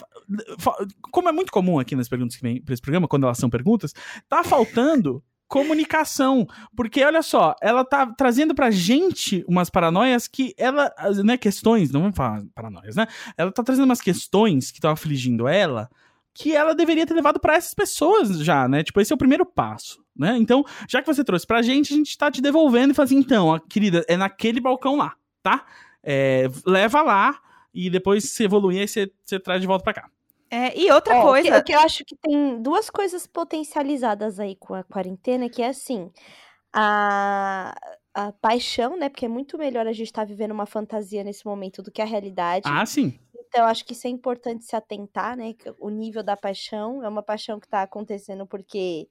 Como é muito comum aqui nas perguntas que vem pra esse programa, quando elas são perguntas, tá faltando comunicação. Porque, olha só, ela tá trazendo pra gente umas paranoias que ela. Né, questões, não vamos falar paranoias, né? Ela tá trazendo umas questões que estão afligindo ela que ela deveria ter levado para essas pessoas já, né? Tipo, esse é o primeiro passo né? Então, já que você trouxe pra gente, a gente tá te devolvendo e fala assim, então, querida, é naquele balcão lá, tá? É, leva lá e depois se evoluir, aí você, você traz de volta pra cá. É, e outra é, coisa. O que, que eu acho que tem duas coisas potencializadas aí com a quarentena, que é assim. A, a paixão, né? Porque é muito melhor a gente estar tá vivendo uma fantasia nesse momento do que a realidade. Ah, sim. Então, acho que isso é importante se atentar, né? O nível da paixão é uma paixão que tá acontecendo porque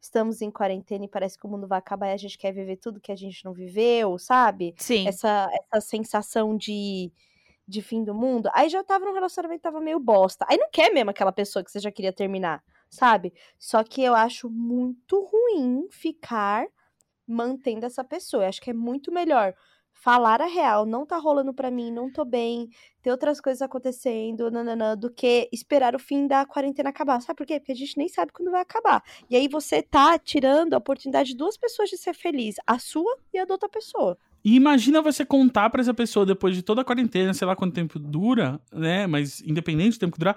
estamos em quarentena e parece que o mundo vai acabar e a gente quer viver tudo que a gente não viveu, sabe? Sim. Essa, essa sensação de, de fim do mundo. Aí já tava num relacionamento tava meio bosta. Aí não quer mesmo aquela pessoa que você já queria terminar, sabe? Só que eu acho muito ruim ficar mantendo essa pessoa. Eu acho que é muito melhor falar a real, não tá rolando para mim, não tô bem, ter outras coisas acontecendo, nananã, do que esperar o fim da quarentena acabar. Sabe por quê? Porque a gente nem sabe quando vai acabar. E aí você tá tirando a oportunidade de duas pessoas de ser feliz, a sua e a da outra pessoa. E imagina você contar para essa pessoa depois de toda a quarentena, sei lá quanto tempo dura, né? Mas independente do tempo que durar,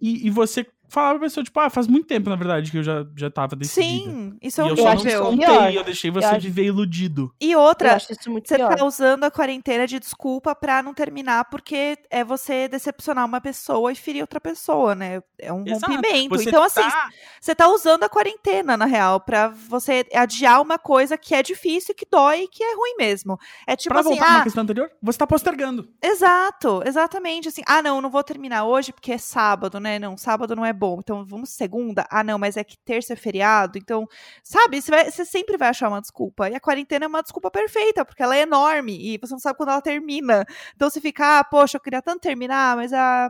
e, e você falar pra pessoa, tipo, ah, faz muito tempo, na verdade, que eu já, já tava decidida. Sim, isso E é eu um só não acho contei, pior. eu deixei Eu você acho- viver iludido. E Eu outra, acho isso muito você pior. tá usando a quarentena de desculpa pra não terminar porque é você decepcionar uma pessoa e ferir outra pessoa, né? É um Exato. rompimento. Você então, assim, tá- você tá usando a quarentena, na real, pra você adiar uma coisa que é difícil, que dói e que é ruim mesmo. É tipo pra assim, voltar na ah, questão anterior, você tá postergando. exato, exatamente. Assim, ah, não, não vou terminar hoje porque é sábado, né? Não, sábado não é bom. Então vamos segunda. Ah, não, mas é que terça é feriado. Então, sabe, você, vai- você sempre vai achar uma desculpa. E a quarentena é uma desculpa perfeita, porque ela é enorme e você não sabe quando ela termina. Então você fica, ah, poxa, eu queria tanto terminar, mas ah,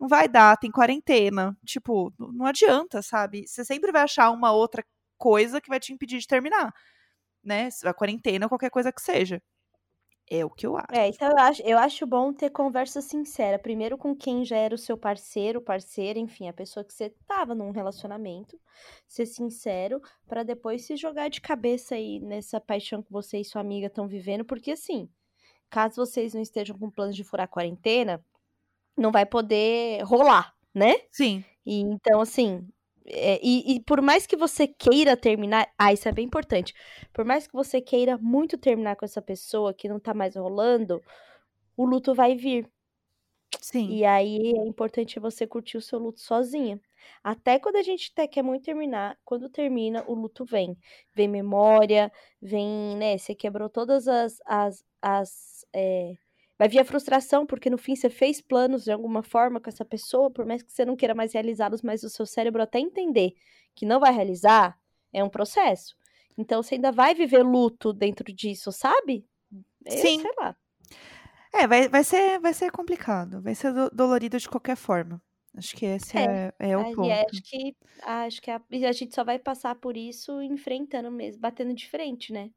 não vai dar, tem quarentena. Tipo, não adianta, sabe? Você sempre vai achar uma outra coisa que vai te impedir de terminar. Né? A quarentena, qualquer coisa que seja. É o que eu acho. É, então eu acho, eu acho bom ter conversa sincera. Primeiro com quem já era o seu parceiro, parceira, enfim, a pessoa que você tava num relacionamento. Ser sincero, pra depois se jogar de cabeça aí nessa paixão que você e sua amiga estão vivendo. Porque assim, caso vocês não estejam com planos de furar a quarentena, não vai poder rolar, né? Sim. E então, assim, é, e, e por mais que você queira terminar, ah, isso é bem importante. Por mais que você queira muito terminar com essa pessoa que não tá mais rolando, o luto vai vir. Sim. E aí é importante você curtir o seu luto sozinha. Até quando a gente até quer muito terminar, quando termina, o luto vem. Vem memória, vem, né? Você quebrou todas as. as, as é, Vai vir a frustração, porque no fim você fez planos de alguma forma com essa pessoa, por mais que você não queira mais realizá-los, mas o seu cérebro até entender que não vai realizar, é um processo. Então você ainda vai viver luto dentro disso, sabe? Eu Sim. Sei lá. É, vai, vai, ser, vai ser complicado. Vai ser do- dolorido de qualquer forma. Acho que esse é, é, o Aí, ponto. é, acho que, acho que a, a gente só vai passar por isso enfrentando mesmo, batendo de frente, né?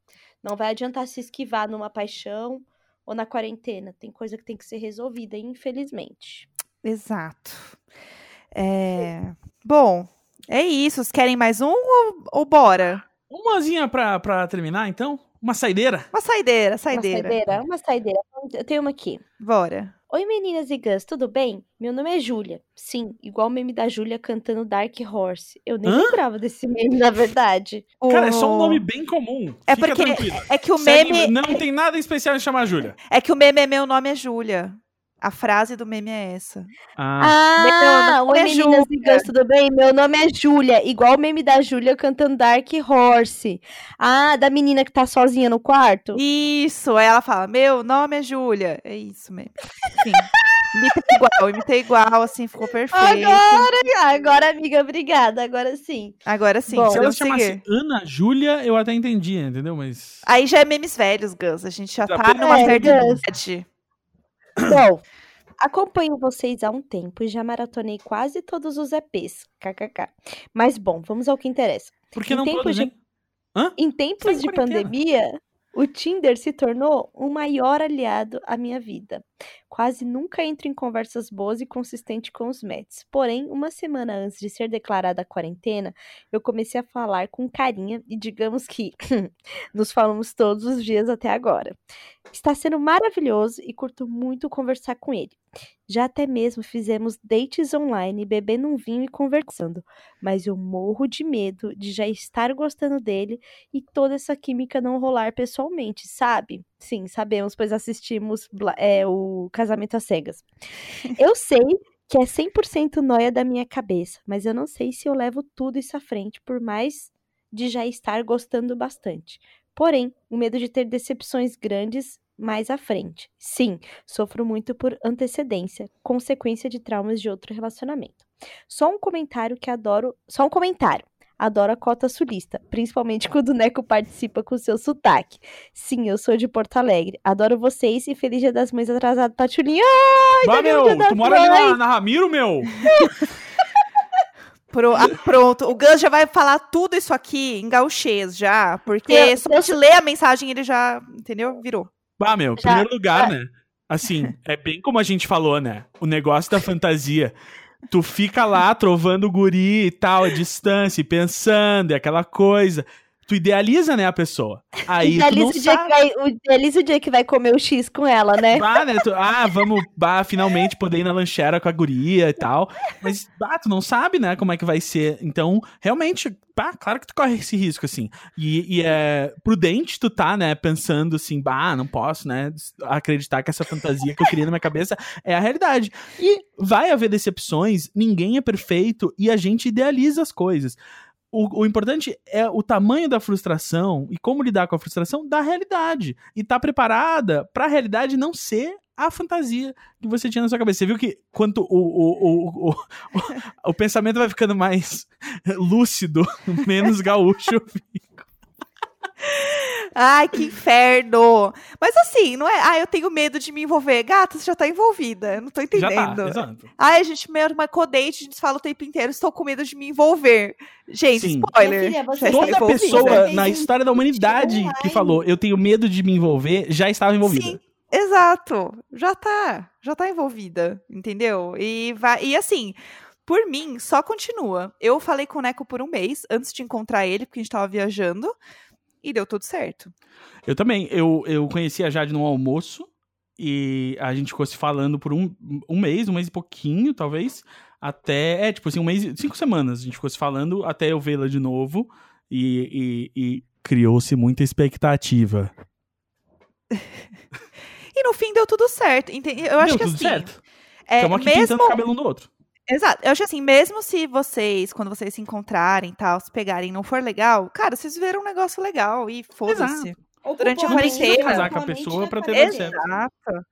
Não vai adiantar se esquivar numa paixão ou na quarentena. Tem coisa que tem que ser resolvida, infelizmente. Exato. É, Bom, é isso. Vocês querem mais um ou, ou bora? Umazinha pra, pra terminar, então? Uma saideira? Uma saideira, Uma saideira. saideira, uma saideira. Eu tenho uma aqui. Bora. Oi meninas e gãs, tudo bem? Meu nome é Júlia. Sim, igual o meme da Júlia cantando Dark Horse. Eu nem Hã? lembrava desse meme, na verdade. Cara, é só um nome bem comum. É Fica porque tranquila. é que o Segue- meme Não tem nada especial em chamar a Júlia. é que o meme é meu nome é Júlia. A frase do meme é essa. Ah, Ah, Meu nome oi é meninas e gãs, tudo bem? Meu nome é Júlia, igual o meme da Júlia cantando Dark Horse. Ah, da menina que tá sozinha no quarto? Isso. Aí ela fala: Meu nome é Júlia. É isso mesmo. Enfim. imitei igual, imitei igual, assim, ficou perfeito. Agora, agora, amiga, obrigada. Agora sim. Agora sim, Bom, se ela chamasse seguir. Ana Júlia, eu até entendia, entendeu? Mas. Aí já é memes velhos, Gus. A gente já Já tá numa É, certa idade. Bom, acompanho vocês há um tempo e já maratonei quase todos os EPs. KKK. Mas bom, vamos ao que interessa. Por que Em não tempos todos, de- hein? Hã? Em tempos em de quarentena. pandemia, o Tinder se tornou o maior aliado à minha vida. Quase nunca entro em conversas boas e consistentes com os Mets. Porém, uma semana antes de ser declarada a quarentena, eu comecei a falar com carinha e digamos que nos falamos todos os dias até agora. Está sendo maravilhoso e curto muito conversar com ele. Já até mesmo fizemos dates online, bebendo um vinho e conversando. Mas eu morro de medo de já estar gostando dele e toda essa química não rolar pessoalmente, sabe? Sim, sabemos, pois assistimos é, o Casamento às Cegas. Eu sei que é 100% noia da minha cabeça, mas eu não sei se eu levo tudo isso à frente, por mais de já estar gostando bastante. Porém, o medo de ter decepções grandes mais à frente. Sim, sofro muito por antecedência, consequência de traumas de outro relacionamento. Só um comentário que adoro. Só um comentário. Adoro a cota sulista, principalmente quando o Neco participa com seu sotaque. Sim, eu sou de Porto Alegre. Adoro vocês e feliz Dia das Mães atrasado, Patulinha. Ai, Bah, meu, Dia das tu mora ali na, Mães. na Ramiro, meu? Pro- ah, pronto, o Gus já vai falar tudo isso aqui em gauchês já, porque Eu- só eu- de ler a mensagem ele já, entendeu? Virou. Bah, meu, em Já- primeiro lugar, né? Assim, é bem como a gente falou, né? O negócio da fantasia. Tu fica lá trovando o guri e tal, a distância, e pensando, e aquela coisa. Tu idealiza, né, a pessoa. Aí idealiza, tu o dia sabe. que vai, o- idealiza o dia que vai comer o X com ela, né? Ah, né? tu- ah, vamos bah, finalmente poder ir na lanchera com a guria e tal. Mas, bah, tu não sabe, né, como é que vai ser. Então, realmente, bah, claro que tu corre esse risco, assim. E, e é prudente tu tá, né, pensando assim, bah, não posso, né, acreditar que essa fantasia que eu criei na minha cabeça é a realidade. E vai haver decepções, ninguém é perfeito e a gente idealiza as coisas. O, o importante é o tamanho da frustração e como lidar com a frustração da realidade. E tá preparada pra realidade não ser a fantasia que você tinha na sua cabeça. Você viu que quanto o, o, o, o, o, o pensamento vai ficando mais lúcido, menos gaúcho eu fico. Ai, que inferno! Mas assim, não é. Ah, eu tenho medo de me envolver. Gata, você já tá envolvida. Eu não tô Já entendendo. tá, exato. Ai, a gente meio marcou date, a gente fala o tempo inteiro, estou com medo de me envolver. Gente, Sim. spoiler. Filha, você já está Toda envolvida. pessoa na história da humanidade que falou eu tenho medo de me envolver já estava envolvida. Sim, exato. Já tá. Já tá envolvida, entendeu? E vai. E assim, por mim, só continua. Eu falei com o Neco por um mês antes de encontrar ele, porque a gente tava viajando. E deu tudo certo. Eu também. Eu, eu conheci a Jade num almoço e a gente ficou se falando por um, um mês, um mês e pouquinho, talvez. Até. É, tipo assim, um mês. Cinco semanas a gente ficou se falando até eu vê-la de novo. E, e- e criou-se muita expectativa. E no fim deu tudo certo. Eu acho Deu que tudo assim. certo. É, Estamos aqui mesmo, pintando o cabelo um do outro. Exato. Eu acho assim, mesmo se vocês, quando vocês se encontrarem e tal, se pegarem e não for legal, cara, vocês viram um negócio legal e foda-se. Durante a quarentena. casar com a pessoa pra ter dado certo. Exato.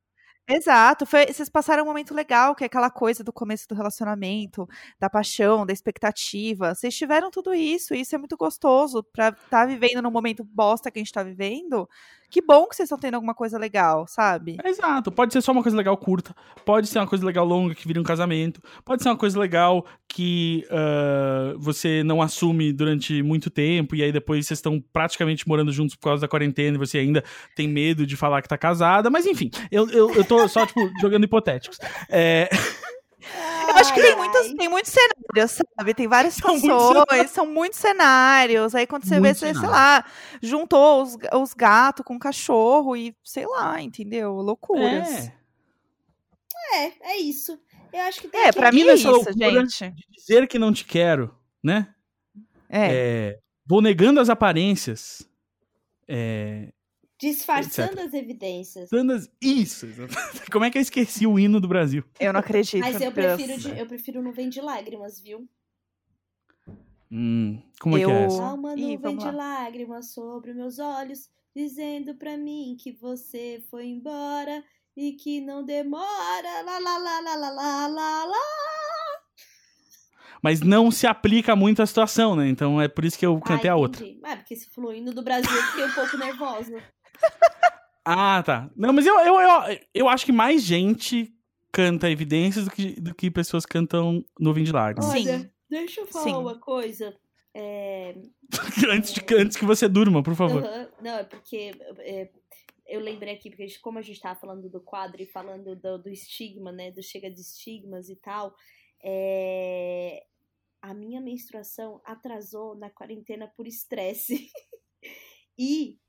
Exato. Foi, vocês passaram um momento legal, que é aquela coisa do começo do relacionamento, da paixão, da expectativa. Vocês tiveram tudo isso, e isso é muito gostoso pra estar vivendo no momento bosta que a gente tá vivendo. Que bom que vocês estão tendo alguma coisa legal, sabe? Exato. Pode ser só uma coisa legal curta. Pode ser uma coisa legal longa que vira um casamento. Pode ser uma coisa legal que ah, você não assume durante muito tempo e aí depois vocês estão praticamente morando juntos por causa da quarentena e você ainda tem medo de falar que tá casada. Mas enfim, eu, eu, eu tô só, tipo, jogando hipotéticos. É, Eu acho que tem muitos, tem muitos cenários, sabe? Tem várias São muitos situações, são muitos cenários. Aí quando você vê, Muitos você, sei lá, juntou os, os gatos com o cachorro e, sei lá, entendeu? Loucuras. é, É, é isso. Eu acho que tem É, que- pra mim é isso, gente. de dizer que não te quero, né? É. É, vou negando as aparências. É, Disfarçando etc. as evidências. Isso. exatamente. Como é que eu esqueci o hino do Brasil? Eu não acredito. Mas eu prefiro, de- eu prefiro nuvem de lágrimas, viu? Hum, como é que Eu- é essa? Há uma Ih, nuvem vamos de lá. lágrimas sobre meus olhos, dizendo pra mim que você foi embora e que não demora. Lá, lá, lá, lá, lá, lá, lá, lá. Mas não se aplica muito à situação, né? Então é por isso que eu cantei Ah, a outra. Ah, porque se falou hino do Brasil, eu fiquei um pouco nervosa. Ah, tá. Não, mas eu, eu, eu, eu acho que mais gente canta evidências do que, do que pessoas cantam nuvem de lágrimas. Sim. Olha, deixa eu falar Sim. uma coisa. É, antes, de, antes que você durma, por favor. Não, é porque é, eu lembrei aqui, porque a gente- como a gente tava falando do quadro e falando do, do estigma, né? Do chega de estigmas e tal, é, a minha menstruação atrasou na quarentena por estresse. e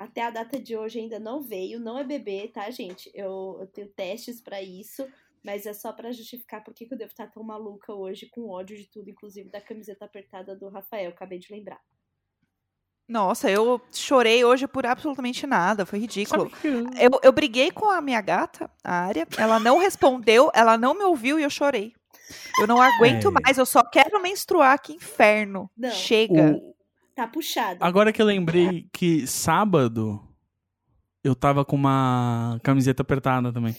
até a data de hoje ainda não veio, não é bebê, tá, gente? Eu, eu tenho testes pra isso. Mas é só pra justificar por que eu devo estar tão maluca hoje, com ódio de tudo, inclusive da camiseta apertada do Rafael. Acabei de lembrar. Nossa, eu chorei hoje por absolutamente nada. Foi ridículo. Eu, eu briguei com a minha gata, a Área. Ela não respondeu, ela não me ouviu e eu chorei. Eu não aguento É. mais, eu só quero menstruar, que inferno. Não. Chega. o- Tá puxado. Agora que eu lembrei que sábado eu tava com uma camiseta apertada também.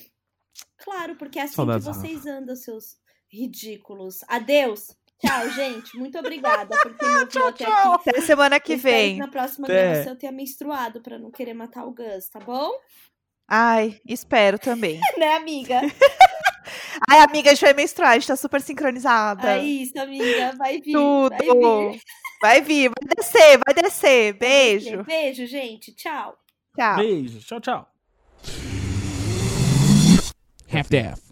Claro, porque é assim Saudades, que vocês andam, seus ridículos. Adeus. Tchau, gente. Muito obrigada por ter me ouvido até aqui. Até semana que espero vem. na próxima gravação eu tenha menstruado pra não querer matar o Gus, tá bom? Ai, espero também. né, amiga? Ai, amiga, a gente vai menstruar, a gente tá super sincronizada. É isso, amiga. Vai vir. Tudo. Vai vir. Vai vir, vai descer, vai descer. Beijo. Beijo, gente. Tchau. Tchau. Beijo. Tchau, tchau. Half-Death.